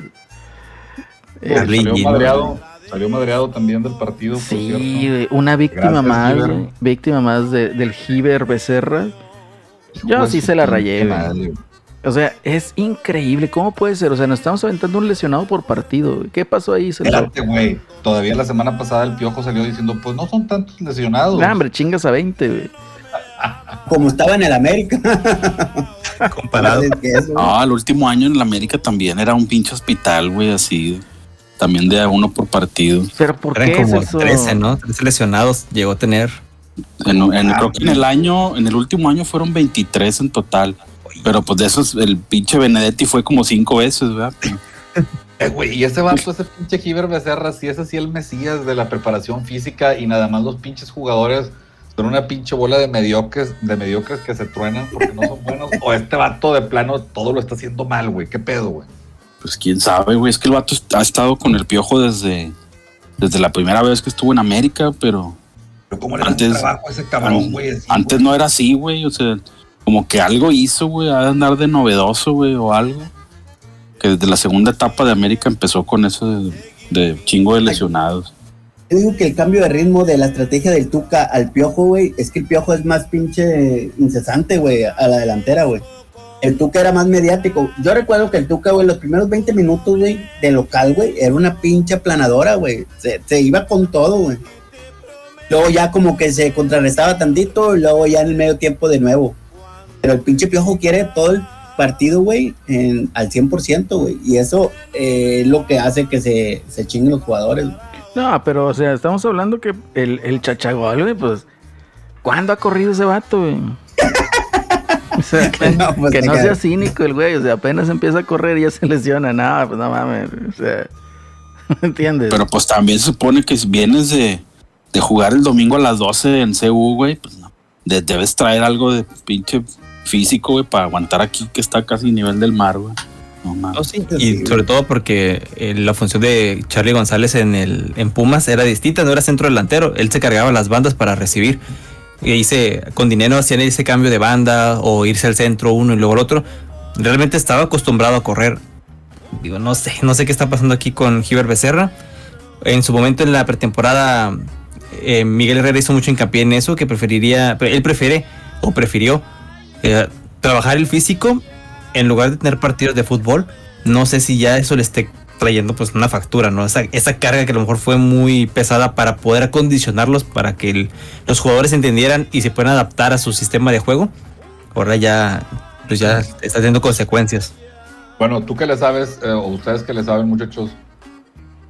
Eh, salió, madreado, salió madreado también del partido. Sí, una víctima más, víctima más de, del Giver Becerra. Yo pues sí se la rayé. O sea, es increíble. ¿Cómo puede ser? O sea, nos estamos aventando un lesionado por partido. ¿Qué pasó ahí? Espérate, güey. Todavía la semana pasada el Piojo salió diciendo, pues no son tantos lesionados. No, hombre, chingas a 20, güey. Como estaba en el América. Comparado. No, el último año en el América también era un pinche hospital, güey, así. También de a uno por partido. Pero ¿por Eran qué como 13, ¿no? 13 lesionados llegó a tener. En, creo que en el año, en el último año fueron 23 en total. Pero pues de esos, el pinche Benedetti fue como cinco veces, ¿verdad? Eh, güey, y ese vato, ese pinche Giver Becerra, sí es así el mesías de la preparación física y nada más los pinches jugadores son una pinche bola de mediocres, de mediocres que se truenan porque no son buenos. o este vato de plano todo lo está haciendo mal, güey. ¿Qué pedo, güey? Pues quién sabe, güey. Es que el vato ha estado con el piojo desde, desde la primera vez que estuvo en América, pero. Pero ¿cómo le antes, trabajo a ese cabrón, güey? Antes no era así, güey. O sea, como que algo hizo, güey. De andar de novedoso, güey, o algo. Que desde la segunda etapa de América empezó con eso de chingo de lesionados. Yo digo que el cambio de ritmo de la estrategia del Tuca al Piojo, güey, es que el Piojo es más pinche incesante, güey, a la delantera, güey. El Tuca era más mediático. Yo recuerdo que el Tuca, güey, los primeros 20 minutos, güey, de local, güey, era una pinche aplanadora, güey. Se, iba con todo, güey. Luego ya como que se contrarrestaba tantito y luego ya en el medio tiempo de nuevo. Pero el pinche Piojo quiere todo el partido, güey, al 100%, güey. Y eso eh, es lo que hace que se, se chinguen los jugadores. No, pero, o sea, estamos hablando que el, el chachagol, güey, pues, ¿cuándo ha corrido ese vato, güey? O sea, que no, pues, sea cínico el güey, o sea, apenas empieza a correr y ya se lesiona, nada, pues no mames, o sea, ¿me entiendes? Pero pues también se supone que vienes de, de jugar el domingo a las 12 en CU, güey, pues no, debes traer algo de pinche físico, güey, para aguantar aquí que está casi a nivel del mar, güey. No, sí. Y sobre todo porque eh, la función de Charlie González en, el, en Pumas era distinta, no era centro delantero, él se cargaba las bandas para recibir. Y hice, con dinero hacían ese cambio de banda o irse al centro uno y luego el otro. Realmente estaba acostumbrado a correr. Digo, no sé, no sé qué está pasando aquí con Giver Becerra. En su momento en la pretemporada, eh, Miguel Herrera hizo mucho hincapié en eso, que preferiría, él prefiere o prefirió eh, trabajar el físico en lugar de tener partidos de fútbol, no sé si ya eso le esté trayendo pues una factura, ¿no? Esa, esa carga que a lo mejor fue muy pesada para poder acondicionarlos, para que los jugadores entendieran y se puedan adaptar a su sistema de juego. Ahora ya, pues ya está teniendo consecuencias. Bueno, tú que le sabes, eh, o ustedes que le saben, muchachos,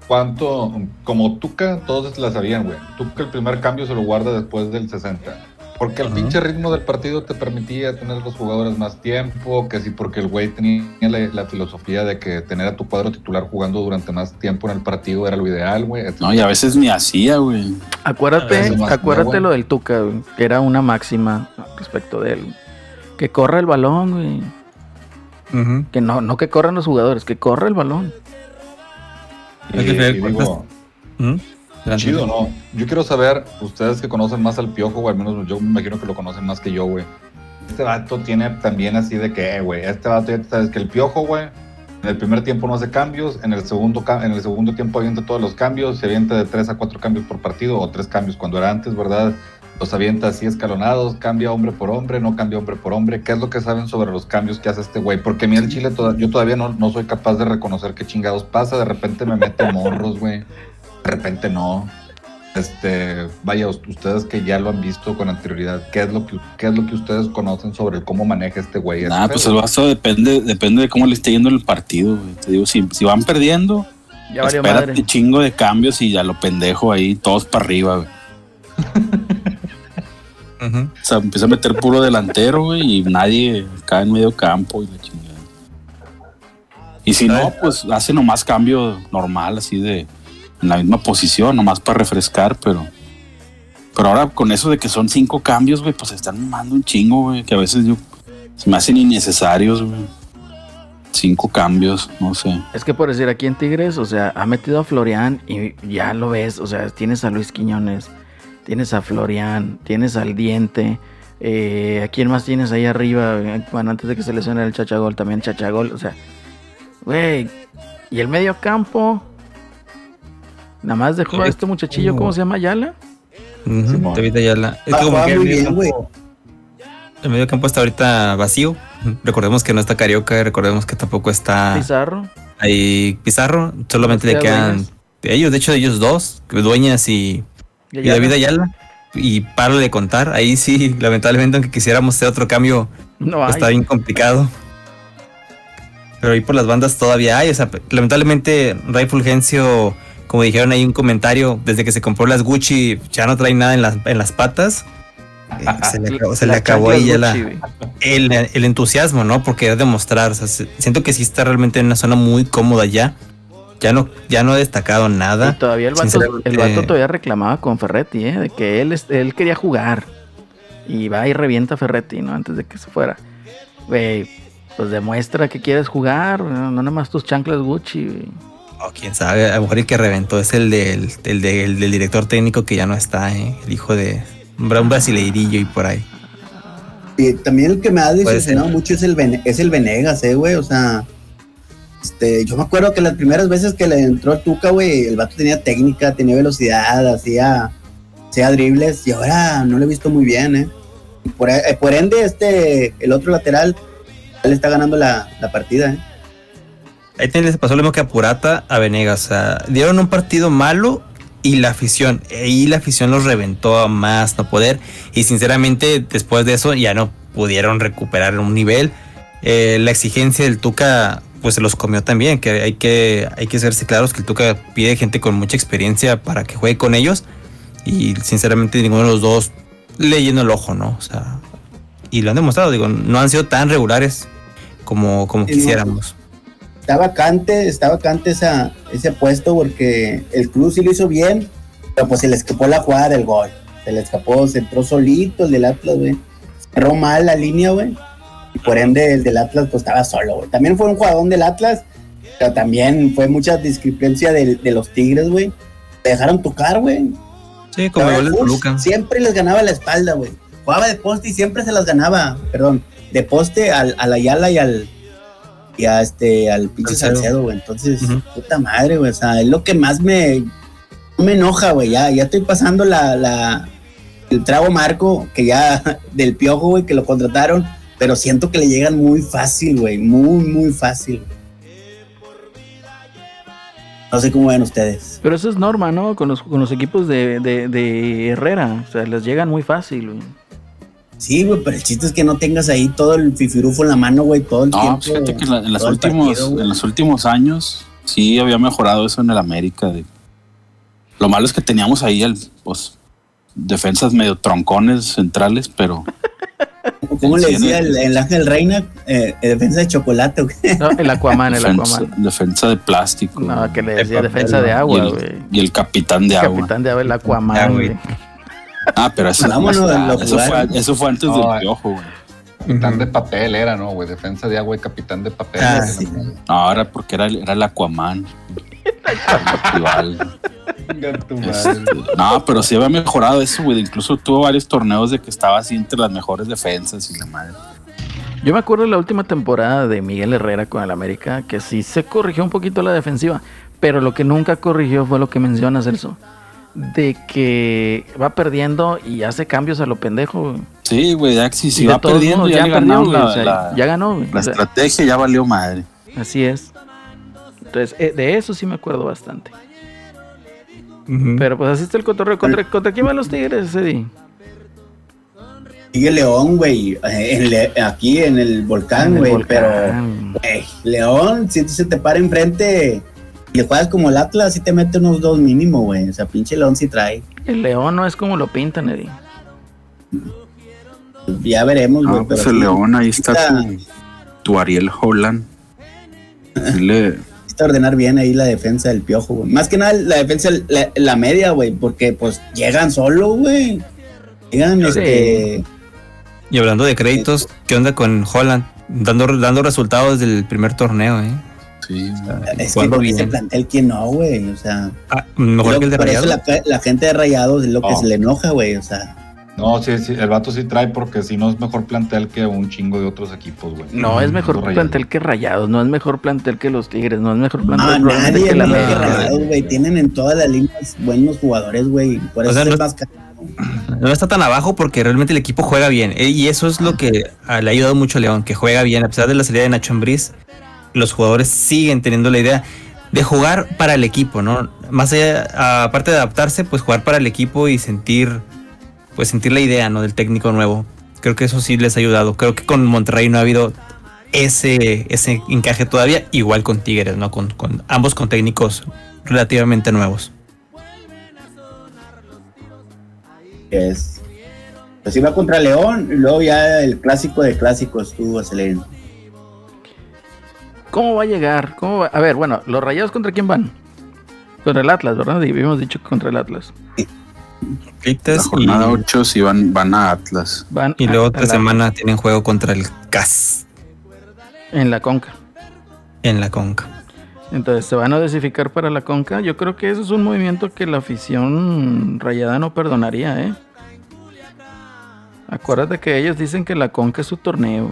¿cuánto, como Tuca, todos la sabían, güey? Tuca el primer cambio se lo guarda después del 60 porque el pinche ritmo del partido te permitía tener los jugadores más tiempo, que sí, porque el güey tenía la, filosofía de que tener a tu cuadro titular jugando durante más tiempo en el partido era lo ideal, güey. No, y a veces ni hacía, güey. Acuérdate, acuérdate lo del Tuca, güey, que era una máxima respecto de él. Que corra el balón, güey. Que no, no que corran los jugadores, que corra el balón. Chido, ¿no? Yo quiero saber, ustedes que conocen más al piojo, o al menos yo me imagino que lo conocen más que yo, güey. Este vato tiene también así de que, güey, este vato ya sabes que el piojo, güey, en el primer tiempo no hace cambios, en el segundo, en el segundo tiempo avienta todos los cambios, se avienta de tres a cuatro cambios por partido, o tres cambios cuando era antes, ¿verdad? Los avienta así escalonados, cambia hombre por hombre, no cambia hombre por hombre. ¿Qué es lo que saben sobre los cambios que hace este güey? Porque a mí el Chile, yo todavía no, no soy capaz de reconocer qué chingados pasa. De repente me mete morros, güey. De repente no. Este, vaya, ustedes que ya lo han visto con anterioridad, ¿qué es lo que, qué es lo que ustedes conocen sobre cómo maneja este güey? Ah, pues el vaso depende, depende de cómo le esté yendo el partido, Te digo, si, si van perdiendo, ya espérate chingo de cambios y ya lo pendejo ahí, todos para arriba, güey. O sea, empieza a meter puro delantero, güey, y nadie cae en medio campo y la chingada. Y si no, pues hace nomás cambio normal, así de en la misma posición, nomás para refrescar, pero. Pero ahora con eso de que son cinco cambios, güey, pues están mandando un chingo, güey, que a veces yo, se me hacen innecesarios, güey. Cinco cambios, no sé. Es que por decir aquí en Tigres, o sea, ha metido a Florian y ya lo ves, o sea, tienes a Luis Quiñones, tienes a Florian, tienes al Diente, eh, ¿a quién más tienes ahí arriba? Bueno, antes de que se lesione el Chachagol, también Chachagol, o sea, güey, y el medio campo, Nada más dejó a este muchachillo, ¿cómo se llama? ¿Yala? David Ayala. Es como que el medio, campo, el medio campo está ahorita vacío. Recordemos que no está Carioca, recordemos que tampoco está. Pizarro. Ahí Pizarro, solamente le quedan ellos, de hecho, ellos dos, Dueñas y, y, David Ayala. Y paro de contar, ahí sí, lamentablemente, aunque quisiéramos hacer otro cambio, no está bien complicado. Pero ahí por las bandas todavía hay. O sea, lamentablemente, Ray Fulgencio como dijeron ahí un comentario, desde que se compró las Gucci ya no trae nada en las, en las patas. Eh, se le acabó, ahí la, el, el, entusiasmo, ¿no? Porque es demostrar, siento que sí está realmente en una zona muy cómoda ya. Ya no, ya no ha destacado nada. Y todavía el vato, el vato todavía reclamaba con Ferretti, ¿eh? De que él, él quería jugar. Y va y revienta a Ferretti, ¿no? Antes de que se fuera. Güey, pues demuestra que quieres jugar, no, nada más tus chanclas Gucci, Oh, quién sabe, a lo mejor el que reventó es el del, el del, director técnico que ya no está, ¿eh? el hijo de un brasileirillo y por ahí. Y también el que me ha decepcionado mucho es el, es el Venegas, eh, güey, o sea, este, yo me acuerdo que las primeras veces que le entró a Tuca, güey, el vato tenía técnica, tenía velocidad, hacía, hacía dribles y ahora no lo he visto muy bien, eh. por, eh, por ende, este, el otro lateral, él está ganando la, la partida, eh. Ahí les pasó lo mismo que a Purata, a Venegas. O sea, dieron un partido malo y la afición. Y la afición los reventó a más no poder. Y sinceramente, después de eso ya no pudieron recuperar un nivel. Eh, la exigencia del Tuca, pues se los comió también. Que hay que, hay que serse claros que el Tuca pide gente con mucha experiencia para que juegue con ellos. Y sinceramente, ninguno de los dos leyendo el ojo, ¿no? O sea, y lo han demostrado. Digo, no han sido tan regulares como, como quisiéramos está vacante, está vacante esa, ese puesto porque el Cruz sí lo hizo bien, pero pues se le escapó la jugada del gol. Se le escapó, se entró solito el del Atlas, güey. Cerró mal la línea, güey. Y por ende el del Atlas pues estaba solo, güey. También fue un jugador del Atlas, pero también fue mucha discrepancia de, los Tigres, güey. Le dejaron tocar, güey. Sí, como el Siempre les ganaba la espalda, güey. Jugaba de poste y siempre se las ganaba, perdón, de poste al, al Ayala y al, y a este, al pinche Salcedo, güey. Entonces, puta madre, güey. O sea, es lo que más me, me enoja, güey. Ya, ya estoy pasando la, la, el trago marco, que ya, del piojo, güey, que lo contrataron. Pero siento que le llegan muy fácil, güey. Muy, muy fácil. No sé cómo ven ustedes. Pero eso es norma, ¿no? Con los, con los equipos de, de, de Herrera. O sea, les llegan muy fácil, güey. Sí, güey, pero el chiste es que no tengas ahí todo el fifirufo en la mano, güey, todo el tiempo. No, fíjate que en, los últimos, en los últimos años sí había mejorado eso en el América. Lo malo es que teníamos ahí el, pues, defensas medio troncones centrales, pero. ¿Cómo le decía el, Ángel Reina? Eh, ¿Defensa de chocolate o? No, el Aquaman, el defensa, Aquaman. Defensa de plástico. No, que le decía defensa de agua, güey. Y, el capitán de agua. El capitán de agua, el Aquaman, güey. Ah, pero eso, eso, fue, antes del piojo, güey. Capitán de papel era, ¿no, güey? Defensa de agua y capitán de papel. Ah, no, ahora porque era, era el Aquaman. Este, no, pero sí había mejorado eso, güey. Incluso tuvo varios torneos de que estaba así entre las mejores defensas y la madre. Yo me acuerdo de la última temporada de Miguel Herrera con el América, que sí se corrigió un poquito la defensiva, pero lo que nunca corrigió fue lo que mencionas, Celso de que va perdiendo y hace cambios a lo pendejo. Sí, güey, ya si, va perdiendo, ya, ganó, la, ya ganó. La estrategia ya valió madre. Así es. Entonces, eh, de eso sí me acuerdo bastante. Pero pues así está el cotorreo. ¿Contra, ¿contra quién van los Tigres, Eddie? Sigue León, güey. aquí en el volcán, güey. Pero, güey, León, si se te para enfrente le juegas como el Atlas, sí te mete unos dos mínimo, güey. O sea, pinche León sí trae. El León no es como lo pintan, Eddie. Ya veremos, güey. pues el León, ahí está, tu, Ariel Holland. Le... Necesita ordenar bien ahí la defensa del piojo, güey. Más que nada la defensa, la, media, güey. Porque pues llegan solo, güey. Llegan, este y hablando de créditos, ¿qué onda con Holland? Dando, dando resultados del primer torneo, ¿eh? Sí. es que con ese plantel, ¿quién no, güey? O sea, ah, mejor que el de Rayados. La, gente de Rayados es lo que se le enoja, güey. O sea, no, sí, sí, el vato sí trae porque si no es mejor plantel que un chingo de otros equipos, güey. No, es mejor plantel que Rayados, no es mejor plantel que los Tigres, no es mejor plantel no, nadie que la Rayados, güey. Tienen en todas las líneas buenos jugadores, güey. Por eso es más caro no está tan abajo porque realmente el equipo juega bien. Eh, y eso es lo que ah, le ha ayudado mucho a León, que juega bien. A pesar de la salida de Nacho Ambriz, los jugadores siguen teniendo la idea de jugar para el equipo, ¿no? Más allá, aparte de adaptarse, pues jugar para el equipo y sentir, pues sentir la idea, ¿no? Del técnico nuevo. Creo que eso sí les ha ayudado. Creo que con Monterrey no ha habido ese, ese encaje todavía, igual con Tigres, ¿no? Con, ambos con técnicos relativamente nuevos. es pues contra León luego ya el clásico de clásicos tuvo acelerando. ¿Cómo va a llegar? ¿Cómo A ver, bueno, los rayados contra quién van? Contra el Atlas, ¿verdad? Y habíamos dicho contra el Atlas. La jornada 8 sí van, van a Atlas. Van y luego otra semana tienen juego contra el CAS. En la Conca. En la Conca. Entonces se van a desificar para la Conca. Yo creo que eso es un movimiento que la afición rayada no perdonaría, ¿eh? Acuérdate que ellos dicen que la Conca es su torneo.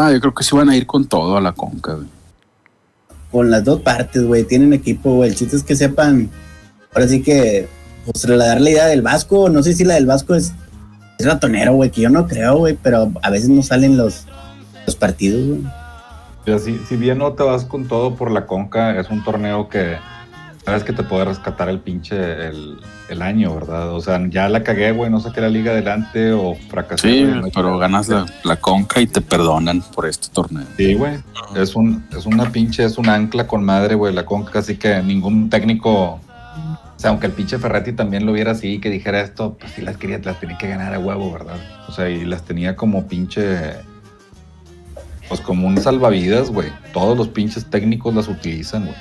Ah, yo creo que sí van a ir con todo a la Conca, güey. Con las dos partes, güey. Tienen equipo, güey. El chiste es que sepan. Ahora sí que. Pues dar la idea del Vasco. No sé si la del Vasco es, es ratonero, güey. Que yo no creo, güey. Pero a veces no salen los, los partidos, güey si, bien no te vas con todo por la conca, es un torneo que sabes que te puede rescatar el pinche el, año, ¿verdad? O sea, ya la cagué, güey, no saqué la liga adelante o fracasé. Sí, pero ganas la, conca y te perdonan por este torneo. Sí, güey. Es, un, es una pinche, es un ancla con madre, güey, la conca, así que ningún técnico. O sea, aunque el pinche Ferretti también lo viera así, que dijera esto, pues sí las quería, las tenía que ganar a huevo, ¿verdad? O sea, y las tenía como pinche pues como un salvavidas, güey. Todos los pinches técnicos las utilizan, güey.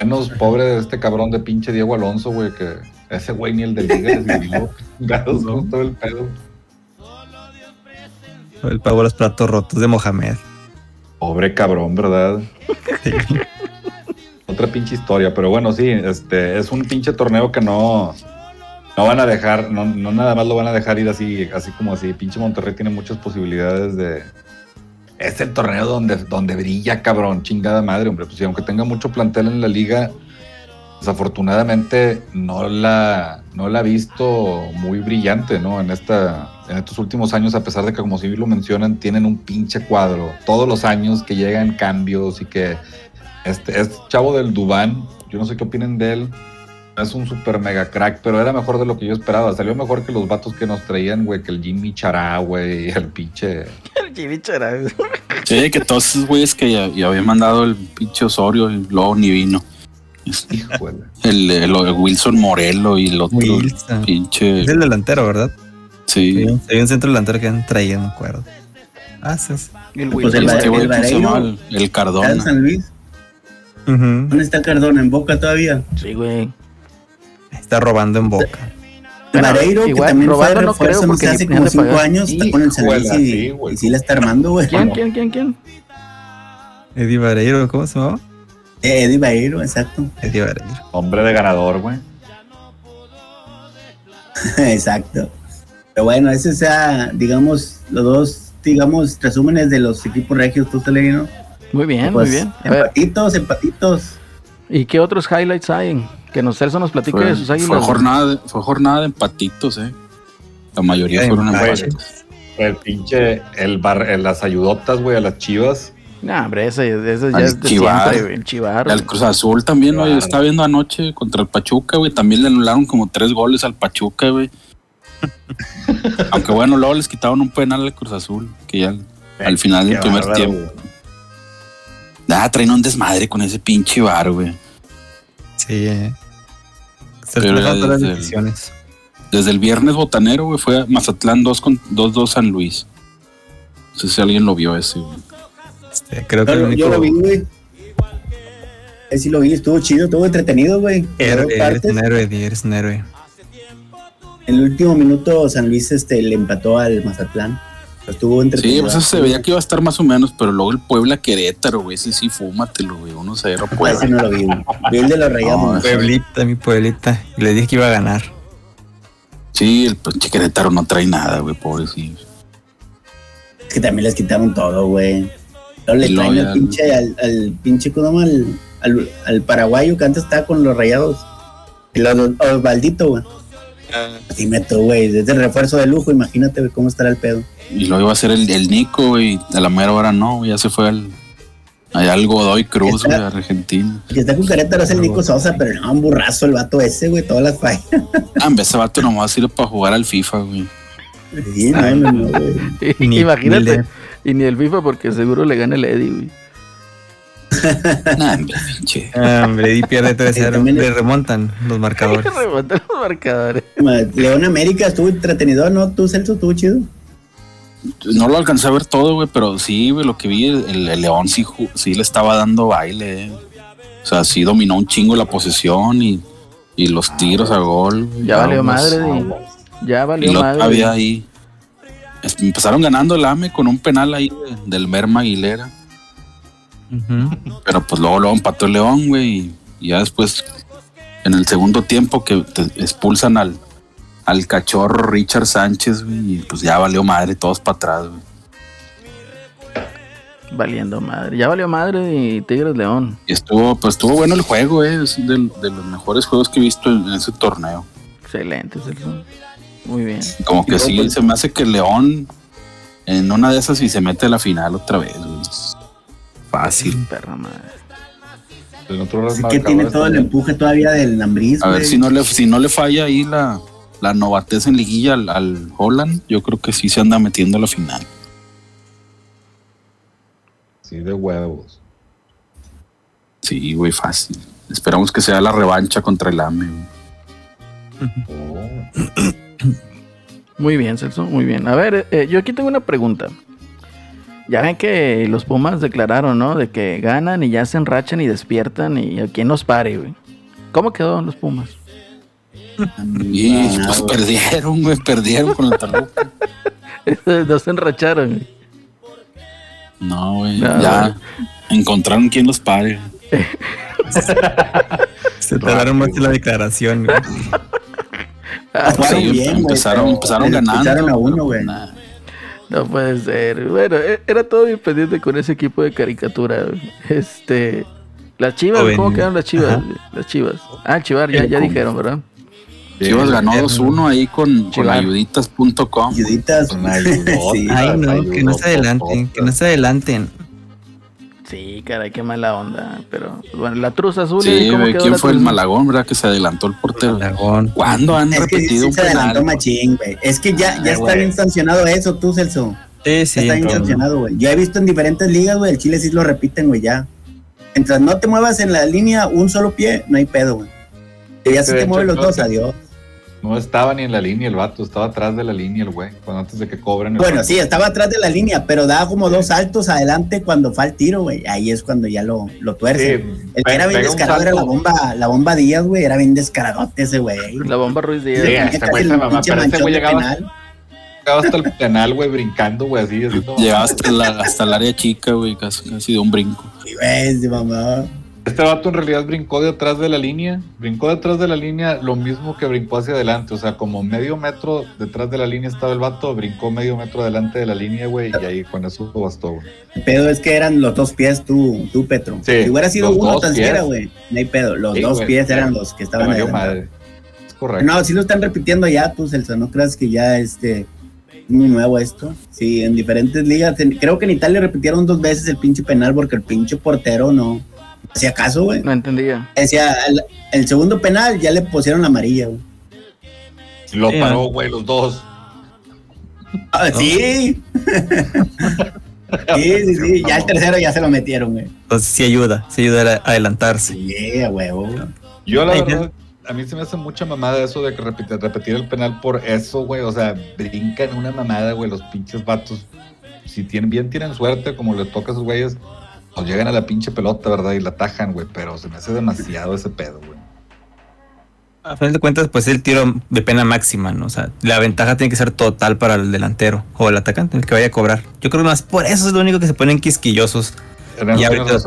Menos pobre de este cabrón de pinche Diego Alonso, güey, que ese güey ni el del Liga les vivió. Con todo el pedo. El pago de los platos rotos de Mohamed. Pobre cabrón, ¿verdad? Otra pinche historia, pero bueno, sí, este es un pinche torneo que no, no van a dejar, no, no nada más lo van a dejar ir así, así como así. Pinche Monterrey tiene muchas posibilidades de, es el torneo donde, donde brilla, cabrón, chingada madre, hombre. Pues aunque tenga mucho plantel en la liga, desafortunadamente no la, no la ha visto muy brillante, ¿no? En, esta, en estos últimos años, a pesar de que, como si lo mencionan, tienen un pinche cuadro. Todos los años que llegan cambios y que este, es chavo del Dubán, yo no sé qué opinen de él. Es un super mega crack, pero era mejor de lo que yo esperaba. Salió mejor que los vatos que nos traían, güey, que el Jimmy Chará, güey, el pinche Sí, que todos esos güeyes que ya, habían mandado el pinche Osorio, y luego ni vino. El, el, Wilson Morelo y el otro pinche. Es el delantero, ¿verdad? Sí. Hay un centro delantero que han traído, no acuerdo. Ah, sí. El, pues el, el, el, Cardona. San Luis. ¿Dónde está Cardona? ¿En Boca todavía? Sí, güey. Está robando en Boca. Vareiro, que también fue no creo porque hace como cinco años, está con el San Luis y, y, sí la está armando, güey. ¿Quién, quién, quién, quién? Eddie Vareiro, ¿cómo se llamaba? Eh, Eddie Vareiro, exacto. Eddie Vareiro. Hombre de ganador, güey. exacto. Pero bueno, ese sea, digamos, los dos, digamos, resúmenes de los equipos regios, tú te ¿no? Muy bien, muy pues, bien. Empatitos, empatitos. ¿Y qué otros highlights hay? Que nos Celso nos platique de sus águilas. Fue jornada, de, fue jornada de empatitos, eh. La mayoría fueron empatitos. El pinche, el bar, las ayudotas, güey, a las chivas. No, hombre, ese, ese ya es de Chivar. siempre, güey, el Chivar. Al. Cruz Azul también, güey. Claro. Estaba viendo anoche contra el Pachuca, güey. También le anularon como tres goles al Pachuca, güey. Aunque bueno, luego les quitaron un penal al Cruz Azul, que ya al, al final del primer tiempo. Ah, traen un desmadre con ese pinche bar, güey. Sí, eh. Se Pero ya las desde el- decisiones. Desde el viernes botanero, güey, fue a Mazatlán 2 con 2-2 San Luis. No sé si alguien lo vio ese, güey. Este, creo que lo- único. yo lo vi, güey. Ese sí lo vi, estuvo chido, estuvo entretenido, güey. Las Héroe, eres un héroe, eres un héroe. En el último minuto San Luis este, le empató al Mazatlán. Estuvo entretenido. Sí, pues eso se veía que iba a estar más o menos, pero luego el Puebla Querétaro, güey, ese sí, fúmatelo, güey. 1-0 Ah, Puebla. ese no lo vi, güey. Vi el de los rayados. No. Pueblita, mi pueblita. Y le dije que iba a ganar. Sí, el pinche Querétaro no trae nada, güey, pobrecito. Es que también les quitaron todo, güey. No le traen al pinche, al, al pinche, ¿cómo? Al, al, al paraguayo que antes estaba con los rayados. El Os- Osvaldito, güey. Así meto, güey. Es el refuerzo de lujo, imagínate, güey, cómo estará el pedo. Y luego iba a ser el, el Nico, güey. A la mera hora no, güey, ya se fue al. Allá al Godoy Cruz, güey, a Argentina. Que está con Querétaro es el Nico Sosa, pero no, un burrazo el vato ese, güey, todas las fallas. Ah, en vez ese vato nomás sirve para jugar al FIFA, güey. Sí, no, no, no, güey. Imagínate. ni Y ni el FIFA porque seguro le gana el Eddie, güey. Nah, hombre, pinche. Ah, hombre, Di pierde 3-0. Sí, también es- Le remontan los marcadores. Remonta los marcadores. León América estuvo entretenido, ¿no? Tú, Celso, estuvo chido. No lo alcancé a ver todo, güey, pero sí, güey, lo que vi, el, el León sí, sí le estaba dando baile. eh. O sea, sí dominó un chingo la posesión y, y los tiros a gol. güey. Ya valió madre. Ya Y valió lo madre. había ahí. Empezaron ganando el AME con un penal ahí de- del Merma Aguilera. Pero pues luego, luego empató el León, güey. Y, ya después, en el segundo tiempo, que te expulsan al, al cachorro Richard Sánchez, güey. Y pues ya valió madre, todos para atrás, güey. Valiendo madre. Ya valió madre y Tigres León. Y estuvo, pues estuvo bueno el juego, eh. Es de, los mejores juegos que he visto en, en ese torneo. Excelente, Celso. Muy bien. Como que sí, luego, se me hace que el León en una de esas y se mete a la final otra vez, güey. Fácil. Perra madre. Así que tiene todo el empuje todavía del Lambriz, A ver si no le, si no le falla ahí la, la novatez en liguilla al, al Holland, yo creo que sí se anda metiendo a la final. Sí, de huevos. Sí, güey, fácil. Esperamos que sea la revancha contra el AME. güey. Oh. Muy bien, Celso. Muy bien. A ver, eh, yo aquí tengo una pregunta. Ya ven que los Pumas declararon, ¿no? De que ganan y ya se enrachan y despiertan y a quién nos pare, güey. ¿Cómo quedó los Pumas? Y Ah, pues güey. perdieron, güey, perdieron con el Toluca. no se enracharon. güey. No, güey, No, ya encontraron quien los pare. Se tardaron más en la declaración. güey. Ah, Sí, bien, güey, empezaron, pero empezaron ganando. a uno, güey. nah. No puede ser. Bueno, e- era todo bien pendiente con ese equipo de caricatura. Este. Las chivas. ¿cómo quedaron las chivas? Ajá. Las chivas. Ah, chivar, ya, ya dijeron, ¿verdad? Chivas ganó bien. 2-1 ahí con, con ayuditas.com. Ayuditas. Una ayudota. Sí. Ay, no, que no se adelanten, que no se adelanten. Sí, caray, qué mala onda. Pero bueno, la truza azul. Sí, ¿y ¿cómo güey, quedó ¿quién la fue el? Malagón, verdad? Que se adelantó el portero. Dragón. ¿Cuándo han Es que sí, repetido sí un se adelantó penal? machín, güey. Es que ya, ya Ay, está bien sancionado eso, tú, Celso. Sí, Ya sí. está bien sancionado, güey. Yo he visto en diferentes ligas, güey, el Chile sí lo repiten, güey, ya. Mientras no te muevas en la línea un solo pie, no hay pedo, güey. Que ya de te mueves los dos, adiós. No estaba ni en la línea el vato, estaba atrás de la línea el güey, cuando antes de que cobren. el Bueno, vato. sí, estaba atrás de la línea, pero daba como dos saltos adelante cuando fue al tiro, güey. Ahí es cuando ya lo, lo Sí, tuerce. el que era bien descarado era la bomba, la bomba Díaz, güey. Era bien descaradote ese, güey. La bomba Ruiz Díaz. Sí, este güey se mamá, pero este manchón güey de llegaba- penal. Llegaba hasta el penal, güey, brincando, güey, así. Llegaba hasta, la- hasta el área chica, güey, casi, casi de un brinco. Sí, güey, sí, mamá. Este vato en realidad brincó detrás de la línea, brincó detrás de la línea lo mismo que brincó hacia adelante, o sea, como medio metro detrás de la línea estaba el vato, brincó medio metro adelante de la línea, güey, y ahí con eso bastó, güey. El pedo es que eran los dos pies, tú, tú Petro. Sí, si hubiera sido uno tan siquiera, güey. No hay pedo. Los Sí, dos pies eran los que estaban adelantados. madre. Es correcto. No, sí lo están repitiendo ya, tú, Celso. No creas que ya este. Muy nuevo esto. Sí, en diferentes ligas. Creo que en Italia repitieron dos veces el pinche penal porque el pinche portero no hacía caso, güey. No entendía. Decía, el, segundo penal ya le pusieron la amarilla, güey. Lo paró, güey, los dos. Ah, sí. sí, sí, sí. Ya el tercero ya se lo metieron, güey. Entonces sí ayuda, sí ayuda a adelantarse. Sí, a huevo. Yo la verdad, a mí se me hace mucha mamada eso de que repetir, repetir el penal por eso, güey. O sea, brincan una mamada, güey, los pinches vatos. Si tienen, bien tienen suerte, como les toca a esos güeyes, pues llegan a la pinche pelota, ¿verdad? Y la atajan, güey. Pero se me hace demasiado ese pedo, güey. A final de cuentas, pues el tiro de pena máxima, ¿no? O sea, la ventaja tiene que ser total para el delantero o el atacante, el que vaya a cobrar. Yo creo que más por eso es lo único que se ponen quisquillosos. Y ahorita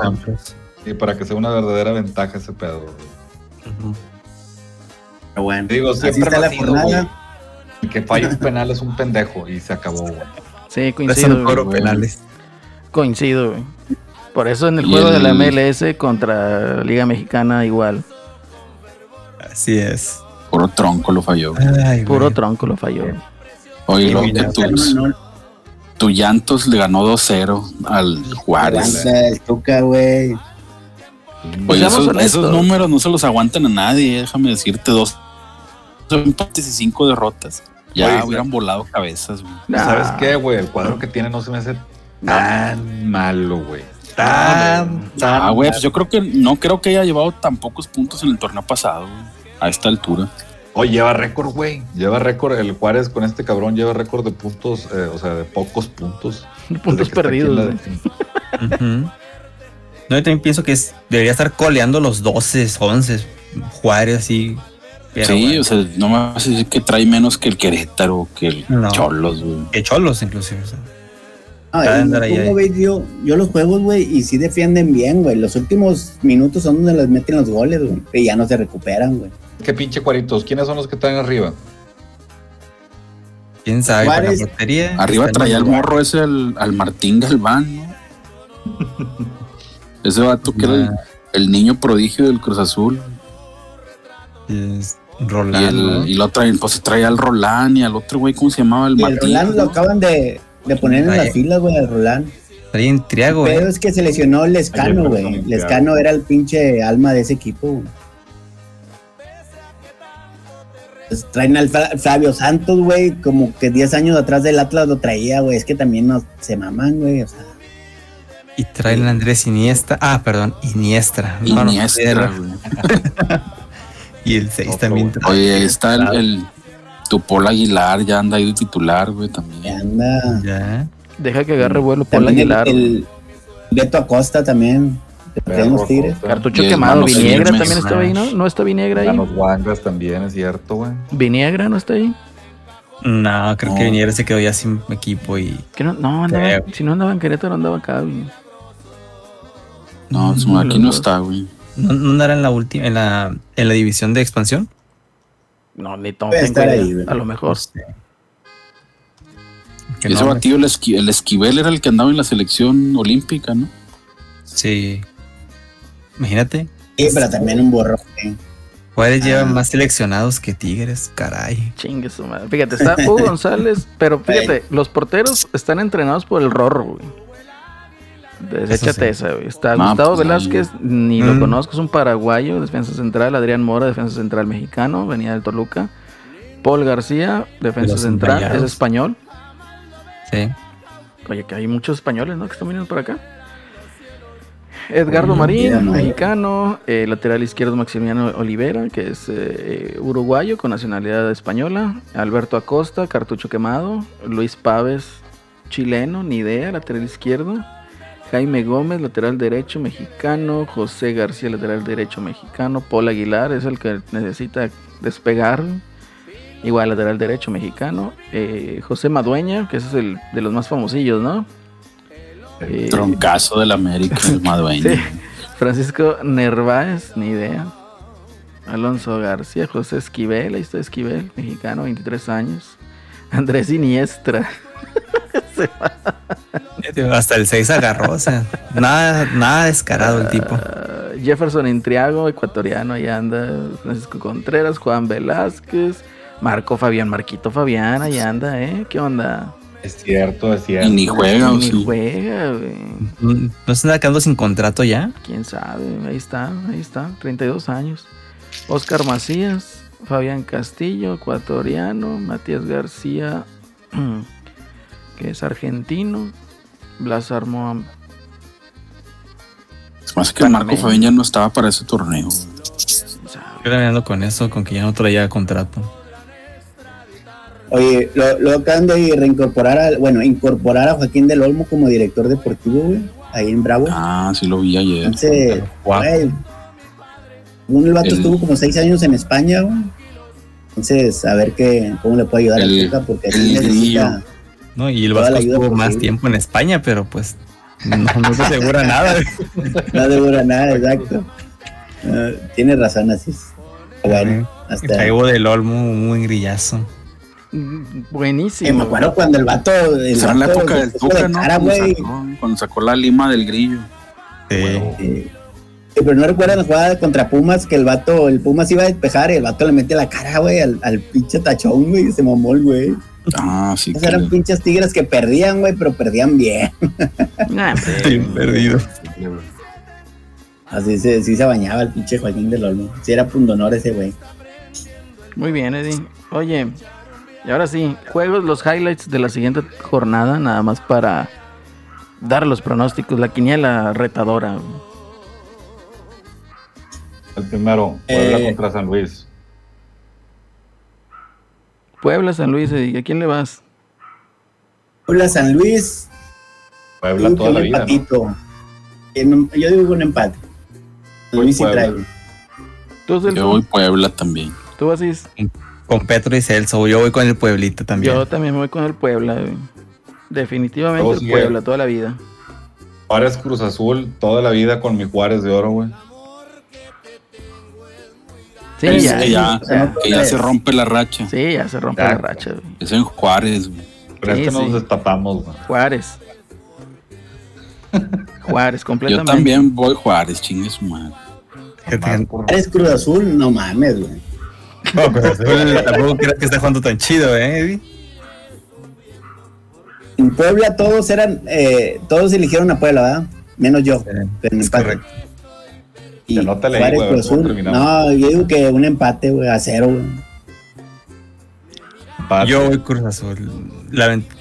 Y para que sea una verdadera ventaja ese pedo, güey. Pero bueno, digo, siempre está la jornada. El que falla un penal es un pendejo y se acabó, güey. Sí, coincido. penales. Coincido, güey. Por eso en el juego de la MLS contra Liga Mexicana igual. Así es. Puro tronco lo falló. Puro tronco lo falló. Oye, lo que tu Llantos le ganó 2-0 al Juárez. El Tuca, güey. Oye, esos, números no se los aguantan a nadie, déjame decirte. Dos empates y cinco derrotas. Ya hubieran volado cabezas, güey. ¿Sabes qué, güey? El cuadro que tiene no se me hace tan malo, güey. Tan, tan. Ah, güey, pues yo creo que no creo que haya llevado tan pocos puntos en el torneo pasado, güey a esta altura. Oye, lleva récord, güey. Lleva récord. El Juárez con este cabrón lleva récord de puntos, eh, o sea, de pocos puntos. puntos perdidos. No, yo también pienso que es, debería estar coleando los 12, 11. Juárez así. Sí, o sea, no me vas a decir que trae menos que el Querétaro, que el Cholos, güey. Que Cholos, inclusive. O sea. Ah, yo, yo los juegos, güey, y sí defienden bien, güey. Los últimos minutos son donde les meten los goles, güey. Y ya no se recuperan, güey. Qué pinche cuaritos. ¿Quiénes son los que están arriba? ¿Quién sabe? Arriba traía el morro ese al, Martín Galván, ¿no? ese vato que era el, niño prodigio del Cruz Azul. Es Roland. Y, el, otro, pues traía al Roland y al otro güey, ¿cómo se llamaba? El, el Roland lo acaban de, poner en la fila, güey, al Roland. Traía en Triago, Pero es que se lesionó Lescano, güey. Lescano era el pinche alma de ese equipo, güey. Pues, traen al Flavio Santos, güey, como que 10 años atrás del Atlas lo traía, güey. Es que también no se maman, güey, o sea. Y traen a Andrés Iniesta. Ah, perdón, Iniestra. Iniestra, güey. y el 6 también. Oye, está el, el Tupol Aguilar, ya anda ahí de titular, güey, también. Ya anda. Ya. Deja que agarre vuelo Paul Aguilar. El, Beto Acosta también. Tenemos tigres. Cartucho quemado. Viniegra también está ahí, ¿no? ¿No está Viniegra ahí? Los Wangas también, es cierto, güey. ¿Viniegra no está ahí? No, creo que Viniegra se quedó ya sin equipo y. no, no andaba, si no andaba en Querétaro, andaba acá, güey. No, aquí no está, güey. ¿No, ¿No andará en la última, en la, en la división de expansión? No, ni Tom ahí, A lo mejor. Ese batido, el, el Esquivel era el que andaba en la selección olímpica, ¿no? Sí. Imagínate. Sí, pero también un borro. Juárez lleva ah. más seleccionados que Tigres, caray. Chingue su madre. Fíjate, está Hugo González, pero fíjate, los porteros están entrenados por el Rorro, güey. Deséchate esa, güey. Está Gustavo pues, Velázquez, ni lo mm. conozco, es un paraguayo, defensa central. Adrián Mora, defensa central mexicano, venía del Toluca. Paul García, defensa central, es español. Sí. Oye, que hay muchos españoles, ¿no? Que están viniendo por acá. Edgardo Marín, mexicano, eh, lateral izquierdo Maximiliano Olivera, que es eh, uruguayo con nacionalidad española, Alberto Acosta, cartucho quemado, Luis Paves, chileno, ni idea, lateral izquierdo, Jaime Gómez, lateral derecho mexicano, José García, lateral derecho mexicano, Paul Aguilar es el que necesita despegar, igual lateral derecho mexicano, eh, José Madueña, que ese es el de los más famosillos, ¿no? Eh, troncazo del América, el Madueño. Francisco Nerváez, ni idea. Alonso García, José Esquivel, ahí está Esquivel, mexicano, 23 años. Andrés Iniestra. Hasta el 6 agarró, o sea, nada, nada descarado el tipo. Ah, Jefferson Intriago, ecuatoriano, ahí anda. Francisco Contreras, Juan Velázquez, Marco Fabián, Marquito Fabián, ahí anda, ¿eh? ¿Qué onda? Es cierto, es cierto. Y ni juega, o Ni sí. juega, güey. ¿No se anda quedando sin contrato ya? Quién sabe, ahí está, ahí está, 32 años. Oscar Macías, Fabián Castillo, ecuatoriano, Matías García, que es argentino, Blas Armoa, Es más que Marco. Fabián ya no estaba para ese torneo. Yo con eso, con que ya no traía contrato. Oye, lo, lo acaban de reincorporar, a, bueno, incorporar a Joaquín del Olmo como director deportivo, güey, ahí en Bravo. Ah, sí lo vi ayer. Entonces, güey, un el vato El- estuvo como seis años en España, güey. Entonces, a ver qué, cómo le puede ayudar El- a Tuca, porque el así necesita. ¿No? Y el Vasco estuvo más tiempo en España, pero pues no, no se asegura nada. No dura nada, exacto. Ah, tiene razón, así es. Bueno, hasta. Caigo del Olmo, un buen grillazo. Mm, Eh, Buenísimo. me acuerdo cuando el vato. El la cara, Cuando güey. sacó, cuando sacó la lima del grillo. Sí. Eh, Sí, pero no recuerdan la jugada contra Pumas que el vato, el Pumas iba a despejar y el vato le mete la cara, güey, al, al pinche tachón, güey, se mamó el güey. Ah, sí. Esos que eran pinches tigres que perdían, güey, pero perdían bien. Hombre. Estoy perdido. Así se, sí se bañaba el pinche Joaquín del Olmo. Sí era pundonor ese güey. Muy bien, Eddie. Oye, y ahora sí, juegos, los highlights de la siguiente jornada, nada más para dar los pronósticos, la quiniela retadora. El primero, Puebla Eh. contra San Luis. Puebla, San Luis, ¿a quién le vas? Puebla San Luis, Puebla toda la vida, ¿no? En- Yo digo un empate. San Voy Luis Puebla. ¿Tú, Celso? Yo voy Puebla también. ¿Tú Asís? Con Petro y Celso, yo voy con el Pueblito también. Yo también voy con el Puebla. güey. Definitivamente el. Puebla, toda la vida. Juárez Cruz Azul, toda la vida con mi Juárez de oro, güey. Sí, Es ya, que ya, ya. que ya se rompe la racha. Sí, ya se rompe la racha. güey. Es en Juárez. güey. Pero Sí, es que sí. nos destapamos, güey. Juárez. Juárez, Yo completamente. también voy Juárez, chingue su madre. Cruz Azul, no mames, güey. No, Azul tampoco creas que está jugando tan chido, ¿eh, Eddie? En Puebla todos eran, eh, todos eligieron a Puebla, ¿verdad? Menos yo. pero en es correcto. Y Que no te leí, Juárez, Cruz Azul. No, yo digo que un empate, güey, a cero, güey. empate. Yo voy Cruz Azul.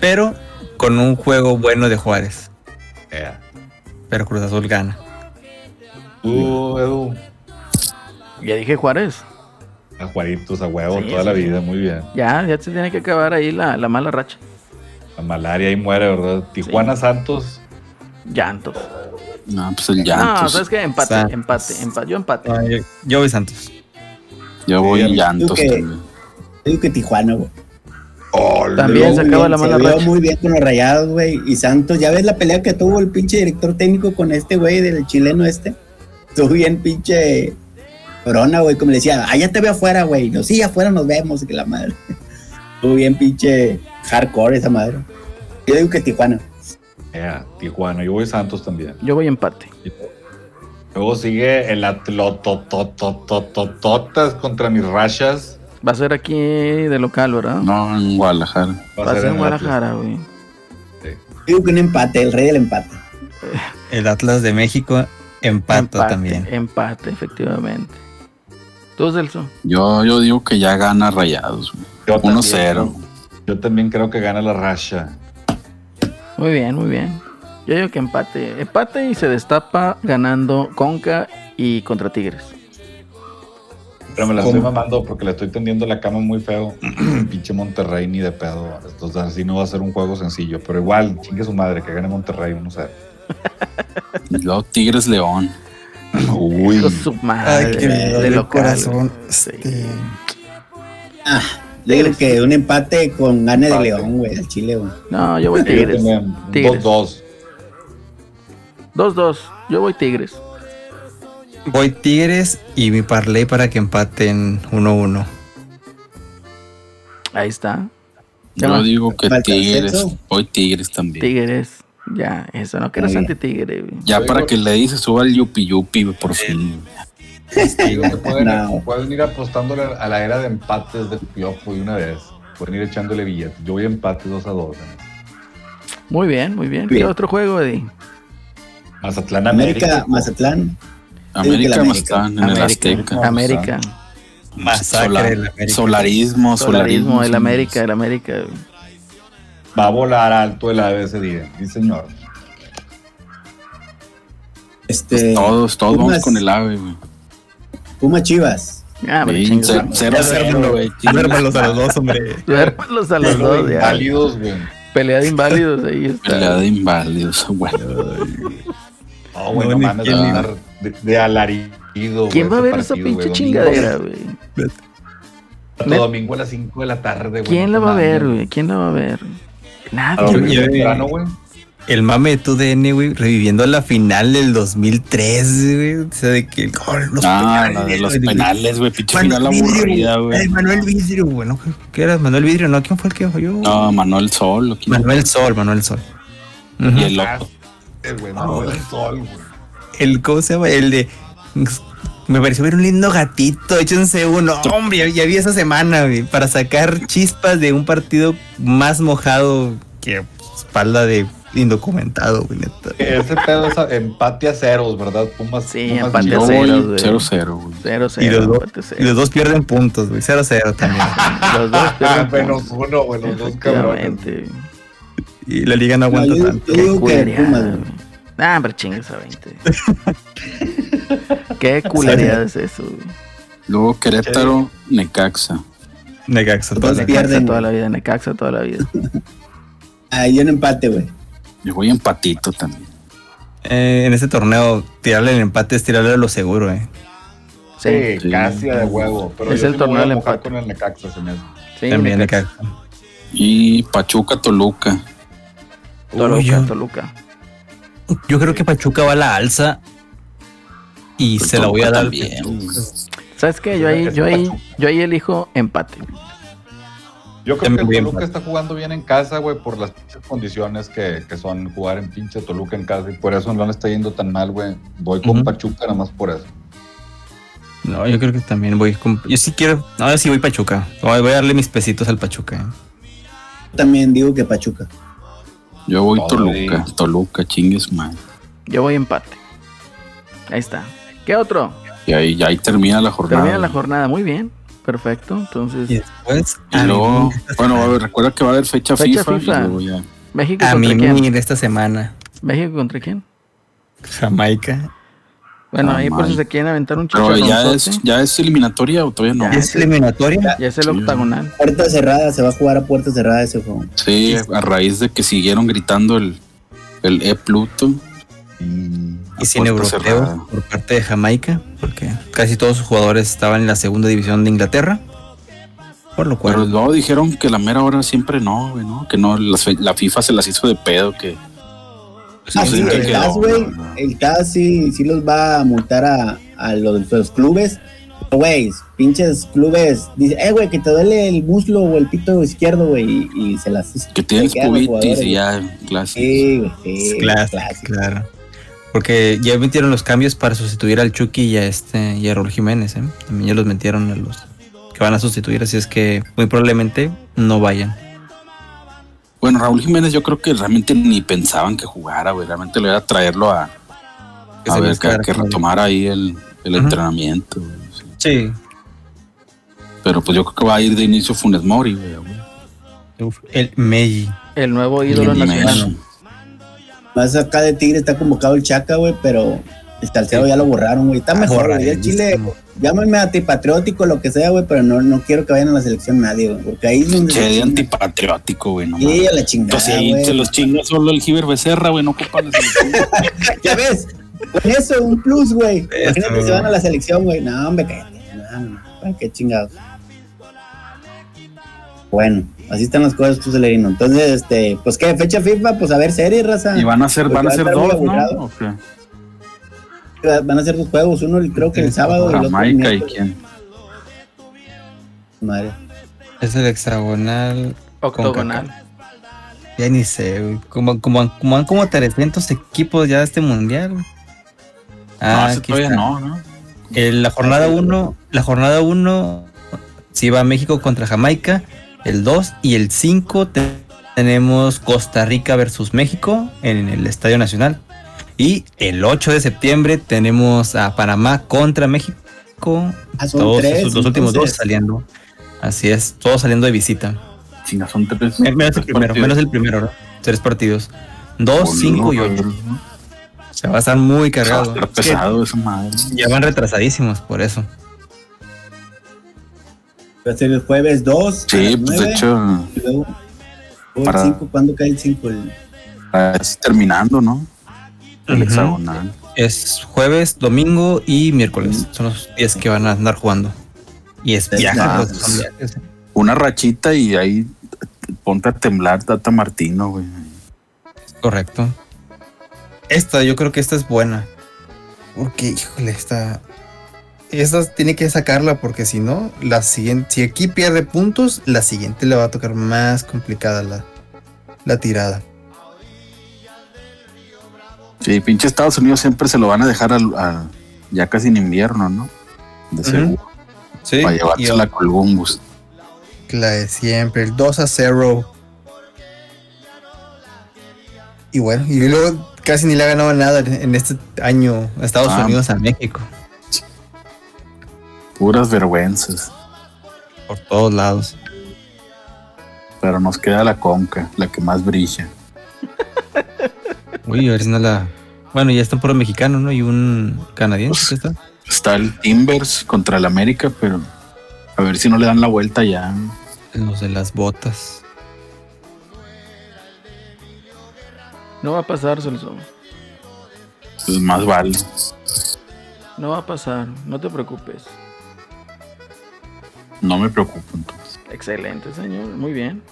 Pero con un juego bueno de Juárez. Pero Cruz Azul gana. Tú, Edu, Ya dije Juárez. a Juaritos, a huevo, Sí, toda la sí. vida, muy bien. Ya, ya se tiene que acabar ahí la, la mala racha. La malaria ahí muere, ¿verdad? Tijuana Santos, Llantos. No, pues el No, Llantos. ¿sabes qué? Empate, Santos. empate, empate. Yo empate. No, yo, yo voy Santos. Yo voy Sí, Llantos que- también. Yo digo que Tijuana, güey. También se acaba bien, la mala vio racha. muy bien con los rayados, güey. Y Santos, ya ves la pelea que tuvo el pinche director técnico con este güey del chileno este. Estuvo bien pinche corona, güey. Como le decía, ah, ya te veo afuera, güey. No, sí, afuera nos vemos, que la madre. Estuvo bien pinche hardcore esa madre. Yo digo que Tijuana. Eh, Tijuana, yo voy Santos también. Yo voy empate. Luego sigue el Atlotototototototas contra mis rachas. Va a ser aquí de local, ¿verdad? No, en Guadalajara. Va a ser en Guadalajara, güey. Yo digo que un empate, el rey del empate. El Atlas de México empata empate, también. Empate, efectivamente. ¿Tú, Celso? Yo, yo digo que ya gana Rayados. güey. Yo también, 1-0. Yo también creo que gana la racha. Muy bien, muy bien. Yo digo que empate. Empate y se destapa ganando Conca y contra Tigres. Pero me la estoy mamando porque le estoy tendiendo la cama muy feo. Pinche Monterrey ni de pedo. Entonces así no va a ser un juego sencillo. Pero igual, chingue su madre, que gane Monterrey, no sé. Y luego Tigres León. Uy. Su madre. de local. güey. Sí. Ah, yo digo que un empate con gane de Empate. León, güey, al Chile, güey. No, yo voy Tigres. también, Tigres. 2-2. 2-2. Yo voy Tigres. Voy Tigres y mi parlay para que empaten 1-1. Ahí está. ¿Qué Yo más? digo que Tigres. Voy Tigres también. Tigres. Ya, eso no que eres anti-tigre. Ya para que le dices, suba el yupi yupi por fin. Digo, que pueden, no. pueden, ir apostándole a la era de empates del Piojo y una vez. Pueden ir echándole billetes. Yo voy a empate 2 a 2. ¿eh? Muy bien, muy bien. ¿Qué otro juego, Eddie? Mazatlán, América. América Mazatlán. América, Mazatlán, en el Azteca. América. Masacre América. Solarismo, solarismo. el América, el América. Va a volar alto el ave ese día, sí señor. Este, pues todos, todos vamos con el ave, güey. Puma Chivas. Ah, sí, cero, cero, cero, güey. Duérmalos a los dos, hombre. Duérmalos a los dos, ya. Inválidos, güey. Pelea de inválidos, ahí está. Pelea de inválidos, güey. No, güey, no, mames, de, de alarido. ¿Quién va a ver esa pinche chingadera, güey? Todo domingo a las 5 de la tarde, güey. ¿Quién la va a ver, güey? ¿Quién la va a ver? Nadie. El mame de tu DN, güey, reviviendo la final del 2003, güey. O sea, de que los ah, penales, de los penales, güey, pinche final aburrida, güey. Manuel Vidrio, güey, ¿no? ¿Qué era? Manuel Vidrio, ¿no? ¿Quién fue el que falló? No, Manuel Sol. Manuel Sol, Manuel Sol. Y el loco. Güey, Manuel Sol, güey. El, ¿cómo se llama? El de me pareció ver un lindo gatito, échense uno. Hombre, ya, vi esa semana, güey, para sacar chispas de un partido más mojado que espalda de indocumentado, güey, neta. Ese pedo es empate a ceros, ¿verdad? Pumas. Sí, empate a ceros, güey. 0-0, güey. 0-0. Y, los dos, y los dos pierden puntos, güey. 0-0 también. los dos pierden Menos uno, güey, los dos cabrones. Y la liga no aguanta tanto. Yo digo que Pumas, Ah, pero chingues a 20. Qué culeridad es eso, güey. Luego Querétaro, Necaxa. Necaxa, toda, Necaxa pierden, toda la vida, Necaxa toda la vida. Ahí en empate, güey. Yo voy empatito también. Eh, en este torneo, tirarle el empate es tirarle a lo seguro, eh. Sí, sí. casi de huevo. Pero es el torneo del empate. con el Necaxa, se me hace. Sí, También Necaxa. Y Pachuca, Toluca. Toluca, Toluca. Yo creo que Pachuca va a la alza y se la voy a dar. ¿Sabes qué? Yo ahí, yo ahí, yo ahí elijo empate. Yo creo que el Toluca está jugando bien en casa, güey, por las condiciones que, que, son jugar en pinche Toluca en casa y por eso no le está yendo tan mal, güey. Voy con Pachuca nada más por eso. No, yo creo que también voy con. Yo sí quiero. No, sí voy Pachuca. Voy a darle mis pesitos al Pachuca. Eh. También digo que Pachuca. Yo voy Toluca. Toluca, chingues mal. Yo voy empate. Ahí está. ¿Qué otro? Y ahí, ahí termina la jornada. Termina la jornada, muy bien. Perfecto, entonces. Y después. Y luego, bueno, recuerda que va a haber fecha, fecha FIFA. FIFA. Ya... México a contra mí quién? de esta semana. ¿México contra quién? Jamaica. Bueno, Ah, ahí por si se quieren aventar un Pero ya es, ya es eliminatoria o todavía no. Ya. ¿Es eliminatoria? Ya es el Sí. octagonal. Puerta cerrada, se va a jugar a puerta cerrada ese juego. Sí, a raíz de que siguieron gritando el, el E Pluto. Y sin europeo cerrada. por parte de Jamaica, porque casi todos sus jugadores estaban en la segunda división de Inglaterra. Por lo cual. Pero luego dijeron que la mera hora siempre no, güey, ¿no? Que no, las fe- la FIFA se las hizo de pedo, que... Ah, no sí, qué el TAS, güey. no, no. El TAS sí, sí los va a multar a, a los, los clubes. Güey, pinches clubes. Dice, eh, güey, que te duele el muslo o el pito izquierdo, güey. Y, y se las. Que tienes cubitis y ya, clase. Sí, güey, sí. Clásico. claro. Porque ya metieron los cambios para sustituir al Chucky y a este y a Raúl Jiménez, ¿eh? También ya los metieron a los que van a sustituir, así es que muy probablemente no vayan. Bueno, Raúl Jiménez yo creo que realmente ni pensaban que jugara, güey. Realmente lo era traerlo a, Que a se ver, que, que retomara ahí el, entrenamiento. güey, sí. Sí. Pero pues yo creo que va a ir de inicio Funes Mori, güey. güey. Uf, el Meji. El nuevo ídolo El nacional. Más acá de Tigre está convocado el Chaca, güey, pero el Salcedo ya lo borraron, güey. Está mejor, güey. El Chile, llámame antipatriótico, lo que sea, güey, pero no, no quiero que vayan a la selección nadie, güey. Porque ahí es donde. Che, se de antipatriótico, güey. No Sí, a la chingada. Pues sí, güey. se los chinga solo el Giver Becerra, güey. No ocupan la selección. Ya ves, con eso, un plus, güey. Imagínate si van a la selección, güey. No, hombre, cállate. No, no, no. Qué chingados. Bueno, así están las cosas, tú, Celerino. Entonces, este, pues qué, fecha FIFA, pues a ver, serie, raza. Y van a ser, Porque van a ser dos, ¿no? aburrido. ¿O qué? Van a ser dos juegos, uno creo que el sábado y el otro Jamaica y quién. Madre. Es el hexagonal. Octogonal. Ya ni sé, güey. Como, como, como han como 300 equipos ya de este mundial. güey. no, Ah, ese aquí todavía está. no, ¿no? la jornada 1, la jornada 1 si va México contra Jamaica, el 2 y el 5 tenemos Costa Rica versus México en el Estadio Nacional. Y el 8 de septiembre tenemos a Panamá contra México. Ah, todos los últimos dos saliendo. Así es, todos saliendo de visita. China, son tres. Menos el primero, menos el primero, ¿no? Tres partidos. Dos, cinco y ocho. Se va a estar muy cargado. pesado esa madre. Ya van retrasadísimos por eso. Va a ser el jueves 2. Sí, pues de hecho. para, el 5, ¿cuándo cae el 5? Es terminando, ¿no? El hexagonal. Es jueves, domingo y miércoles. Son los días que van a andar jugando. Y es viaje, pues. Una rachita y ahí ponte a temblar Tata Martino, güey. Correcto. Esta, yo creo que esta es buena. Porque, híjole, esta. Esta tiene que sacarla porque si no, la siguiente. Si aquí pierde puntos, la siguiente le va a tocar más complicada la, la tirada. Sí, pinche Estados Unidos siempre se lo van a dejar a, ya casi en invierno, ¿no? De seguro. Sí. Para llevarse la Colgumbus. La de siempre, el 2 a 0. Y bueno, y luego casi ni le ha ganado nada en este año a Estados ah. Unidos a México. Puras vergüenzas. Por todos lados. Pero nos queda la conca, la que más brilla. Uy, a ver si no la. Bueno, ya está un puro mexicano, ¿no? Y un canadiense. está? está el Timbers contra el América, pero a ver si no le dan la vuelta ya. Los de las botas. No va a pasar, Celso. Pues más vale. No va a pasar, no te preocupes. No me preocupo entonces. Excelente, señor, muy bien.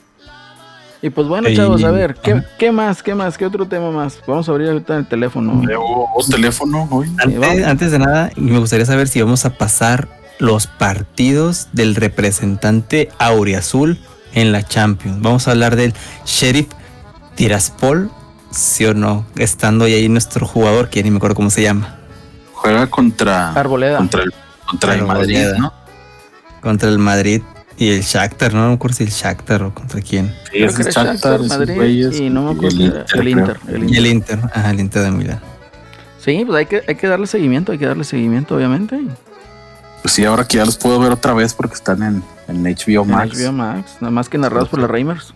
Y pues bueno, chavos, a ver, ¿qué, más? ¿Qué más? ¿Qué otro tema más? Vamos a abrir ahorita el teléfono. ¿Un teléfono hoy? Antes, de nada, me gustaría saber si vamos a pasar los partidos del representante Auriazul en la Champions. Vamos a hablar del Sheriff Tiraspol, sí o no, estando ahí nuestro jugador, que ni me acuerdo cómo se llama. Juega contra Arboleda. Contra el, contra el Madrid, ¿no? Contra el Madrid y el Shakhtar, no me acuerdo si el Shakhtar o contra quién. Sí, es el Shakhtar, Madrid y no me acuerdo el Inter, el, Inter, Y el Inter, ajá, el Inter de Milán. Sí, pues hay que, hay que darle seguimiento, hay que darle seguimiento, obviamente. Pues sí, ahora que ya los puedo ver otra vez porque están en, en HBO Max. En HBO Max, nada más que narrados por la Reimers.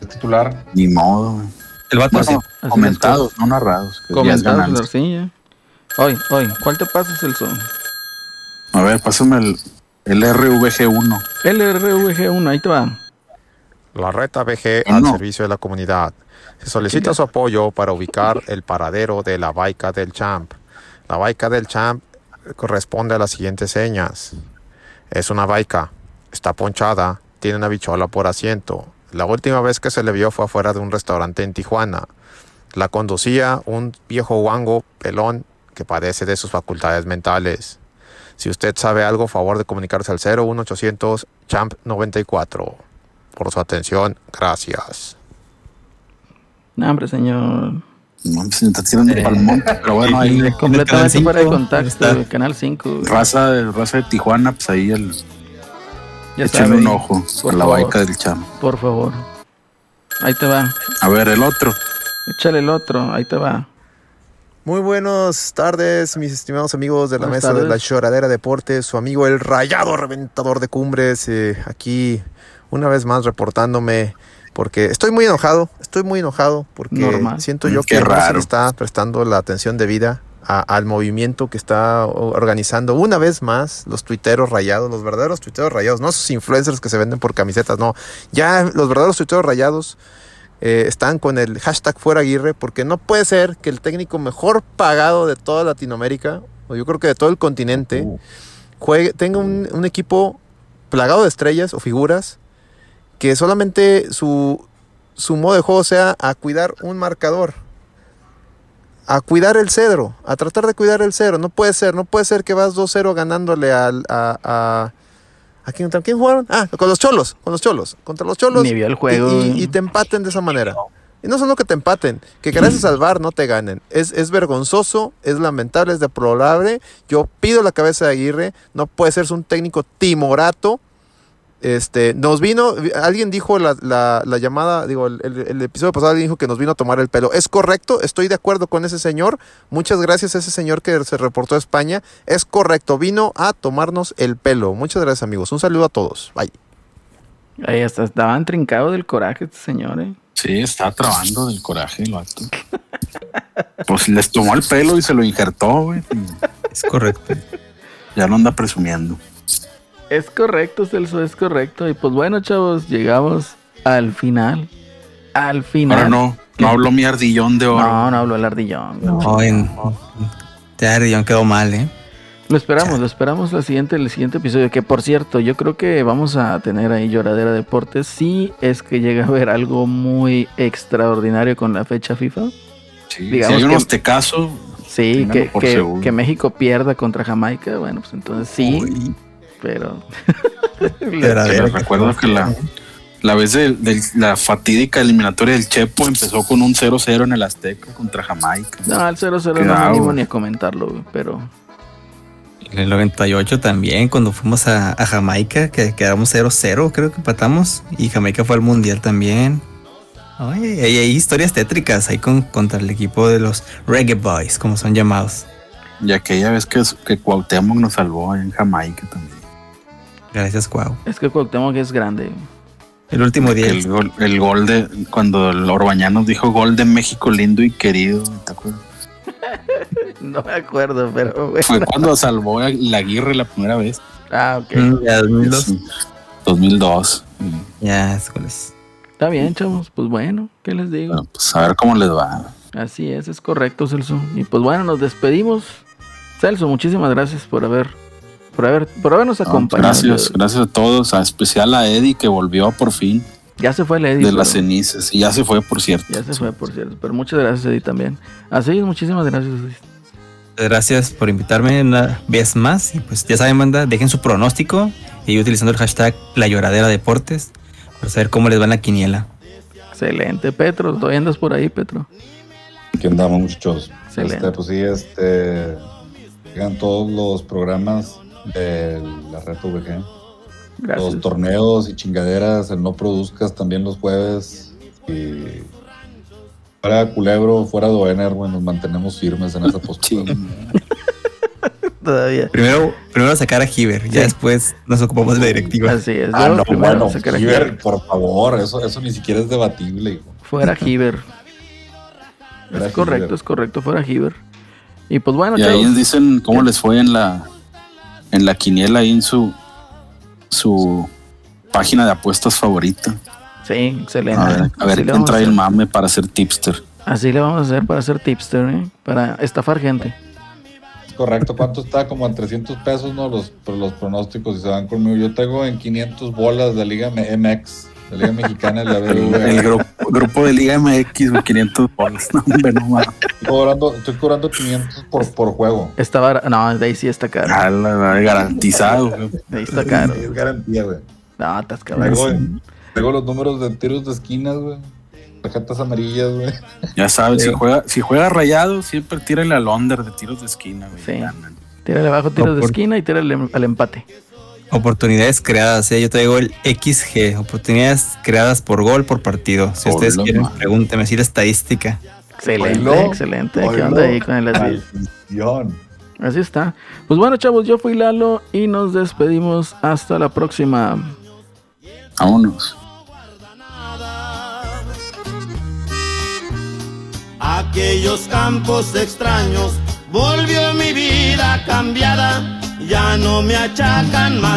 El titular. Ni modo, El vato bueno, comentados, no narrados. Comentados, sí, ya. Hoy, hoy, ¿cuál te pasas el son? A ver, pásame el, el RVG1. El RVG1, ahí te va. La reta VG al servicio de la comunidad. Se solicita su apoyo para ubicar el paradero de la Baica del Champ. La Baica del Champ corresponde a las siguientes señas. Es una Baica, está ponchada, tiene una bichola por asiento. La última vez que se le vio fue afuera de un restaurante en Tijuana. La conducía un viejo guango pelón que padece de sus facultades mentales. Si usted sabe algo, favor de comunicarse al 01800 Champ 94. Por su atención, gracias. No, hombre, señor. No, pues está tirando eh, palmón, pero bueno, ahí. Completamente fuera de contacto, el canal 5. Raza de, raza de Tijuana, pues ahí el. Ya Échale un ojo por la baica del champ. Por favor. Ahí te va. A ver, el otro. Échale el otro, ahí te va. Muy buenas tardes, mis estimados amigos de la mesa de la Choradera Deportes, su amigo el rayado reventador de cumbres, eh, aquí una vez más reportándome porque estoy muy enojado, estoy muy enojado porque siento yo que no se está prestando la atención debida al movimiento que está organizando una vez más los tuiteros rayados, los verdaderos tuiteros rayados, no esos influencers que se venden por camisetas, no, ya los verdaderos tuiteros rayados eh, están con el hashtag fuera Aguirre, porque no puede ser que el técnico mejor pagado de toda Latinoamérica, o yo creo que de todo el continente, juegue, tenga un, equipo plagado de estrellas o figuras, que solamente su, su modo de juego sea a cuidar un marcador, a cuidar el cedro, a tratar de cuidar el cero. No puede ser, no puede ser que vas 2-0 ganándole al, a ¿A quién, jugaron? Ah, con los cholos, con los cholos, contra los cholos. Ni vio el juego. Y, te empaten de esa manera. Y no solo que te empaten, que gracias al VAR no te ganen. Es, es vergonzoso, es lamentable, es deplorable. Yo pido la cabeza de Aguirre. No puede ser un técnico timorato. Este, nos vino, alguien dijo la, la, llamada, digo, el, el, episodio pasado alguien dijo que nos vino a tomar el pelo. Es correcto, estoy de acuerdo con ese señor. Muchas gracias a ese señor que se reportó a España. Es correcto, vino a tomarnos el pelo. Muchas gracias amigos. Un saludo a todos. Bye. Ahí hasta estaban trincados del coraje este señor, ¿eh? Sí, está trabando del coraje el vato. pues les tomó el pelo y se lo injertó, güey. Es correcto. Ya no anda presumiendo. Es correcto, Celso, es correcto. Y pues bueno, chavos, llegamos al final. Al final. Ahora no, no habló mi ardillón de oro. No, no habló el ardillón. No, no, en, ardillón quedó mal, ¿eh? Lo esperamos, lo esperamos la siguiente, el siguiente episodio. Que por cierto, yo creo que vamos a tener ahí Lloradera Deportes. Si es que llega a haber algo muy extraordinario con la fecha FIFA. Sí, Digamos si hay unos te caso. Sí, que, que, México pierda contra Jamaica. Bueno, pues entonces sí. Pero. recuerdo que la, la vez de, la fatídica eliminatoria del Chepo empezó con un 0-0 en el Azteca contra Jamaica. No, el 0-0 no me animo ni a comentarlo, pero en el 98 también, cuando fuimos a, Jamaica, que quedamos 0-0, creo que empatamos. Y Jamaica fue al mundial también. Oye, hay, historias tétricas ahí con, contra el equipo de los Reggae Boys, como son llamados. Y aquella vez que, que Cuauhtémoc nos salvó en Jamaica también. Gracias, Cuau. Es que Cuauhtémoc es grande. El último día. El, gol, el gol de. Cuando el Orbañanos dijo gol de México lindo y querido, ¿te acuerdas? no me acuerdo, pero Fue cuando salvó la Aguirre la primera vez. Ah, ok. Mm, ya, 2002. 2002. Ya, es Está bien, chavos. Pues bueno, ¿qué les digo? pues a ver cómo les va. Así es, es correcto, Celso. Y pues bueno, nos despedimos. Celso, muchísimas gracias por haber por haber por habernos acompañado. gracias, gracias a todos, a especial a Eddie que volvió por fin. Ya se fue Eddie. De las cenizas. Y ya se fue, por cierto. Ya se fue, por cierto. Pero muchas gracias, Eddie, también. Así, muchísimas gracias, Gracias por invitarme una vez más. Y pues ya saben, manda, dejen su pronóstico y utilizando el hashtag La Lloradera Deportes para saber cómo les va en la quiniela. Excelente, Petro. ¿Todavía andas por ahí, Petro? Aquí andamos, muchachos. Excelente. Este, pues sí, este. Llegan todos los programas de la red VG los torneos y chingaderas, el no produzcas también los jueves. Y fuera Culebro, fuera Doener, bueno, nos mantenemos firmes en esa postura. Todavía. Primero, primero sacar a Giver, ya después nos ocupamos de la directiva. Así es. Ah, no, bueno, Giver, por favor, eso, eso ni siquiera es debatible. Fuera Giver. es correcto, es correcto, fuera Giver. Y pues bueno, y ahí dicen cómo les fue en la en la quiniela ahí en su su página de apuestas favorita. Sí, excelente. A ver, quién trae el mame para ser tipster. Así le vamos a hacer para ser tipster, ¿eh? para estafar gente. Correcto, ¿cuánto está? Como en 300 pesos, ¿no? Los, los pronósticos y se van conmigo. Yo tengo en 500 bolas de Liga MX, de Liga Mexicana, la El grupo, de Liga MX, 500 bolas. No, no, estoy, cobrando, estoy cobrando 500 por, por juego. Estaba, no, de ahí sí está caro. Ah, garantizado. De ahí está caro. Es garantía, güey. No, estás cabrón. Tengo, los números de tiros de esquinas, güey. Tarjetas amarillas, güey. Ya sabes, si juega, si juega rayado, siempre tírale al under de tiros de esquina, güey. Sí. Tírale abajo tiros de esquina y tírale al empate. Oportunidades creadas, ¿eh? yo traigo el XG, oportunidades creadas por gol por partido. Si ustedes quieren, pregúntenme si la estadística. Excelente, excelente. ¿Qué onda ahí con el Así está. Pues bueno, chavos, yo fui Lalo y nos despedimos. Hasta la próxima. Vámonos. Aquellos campos extraños volvió mi vida cambiada, ya no me achacan mal.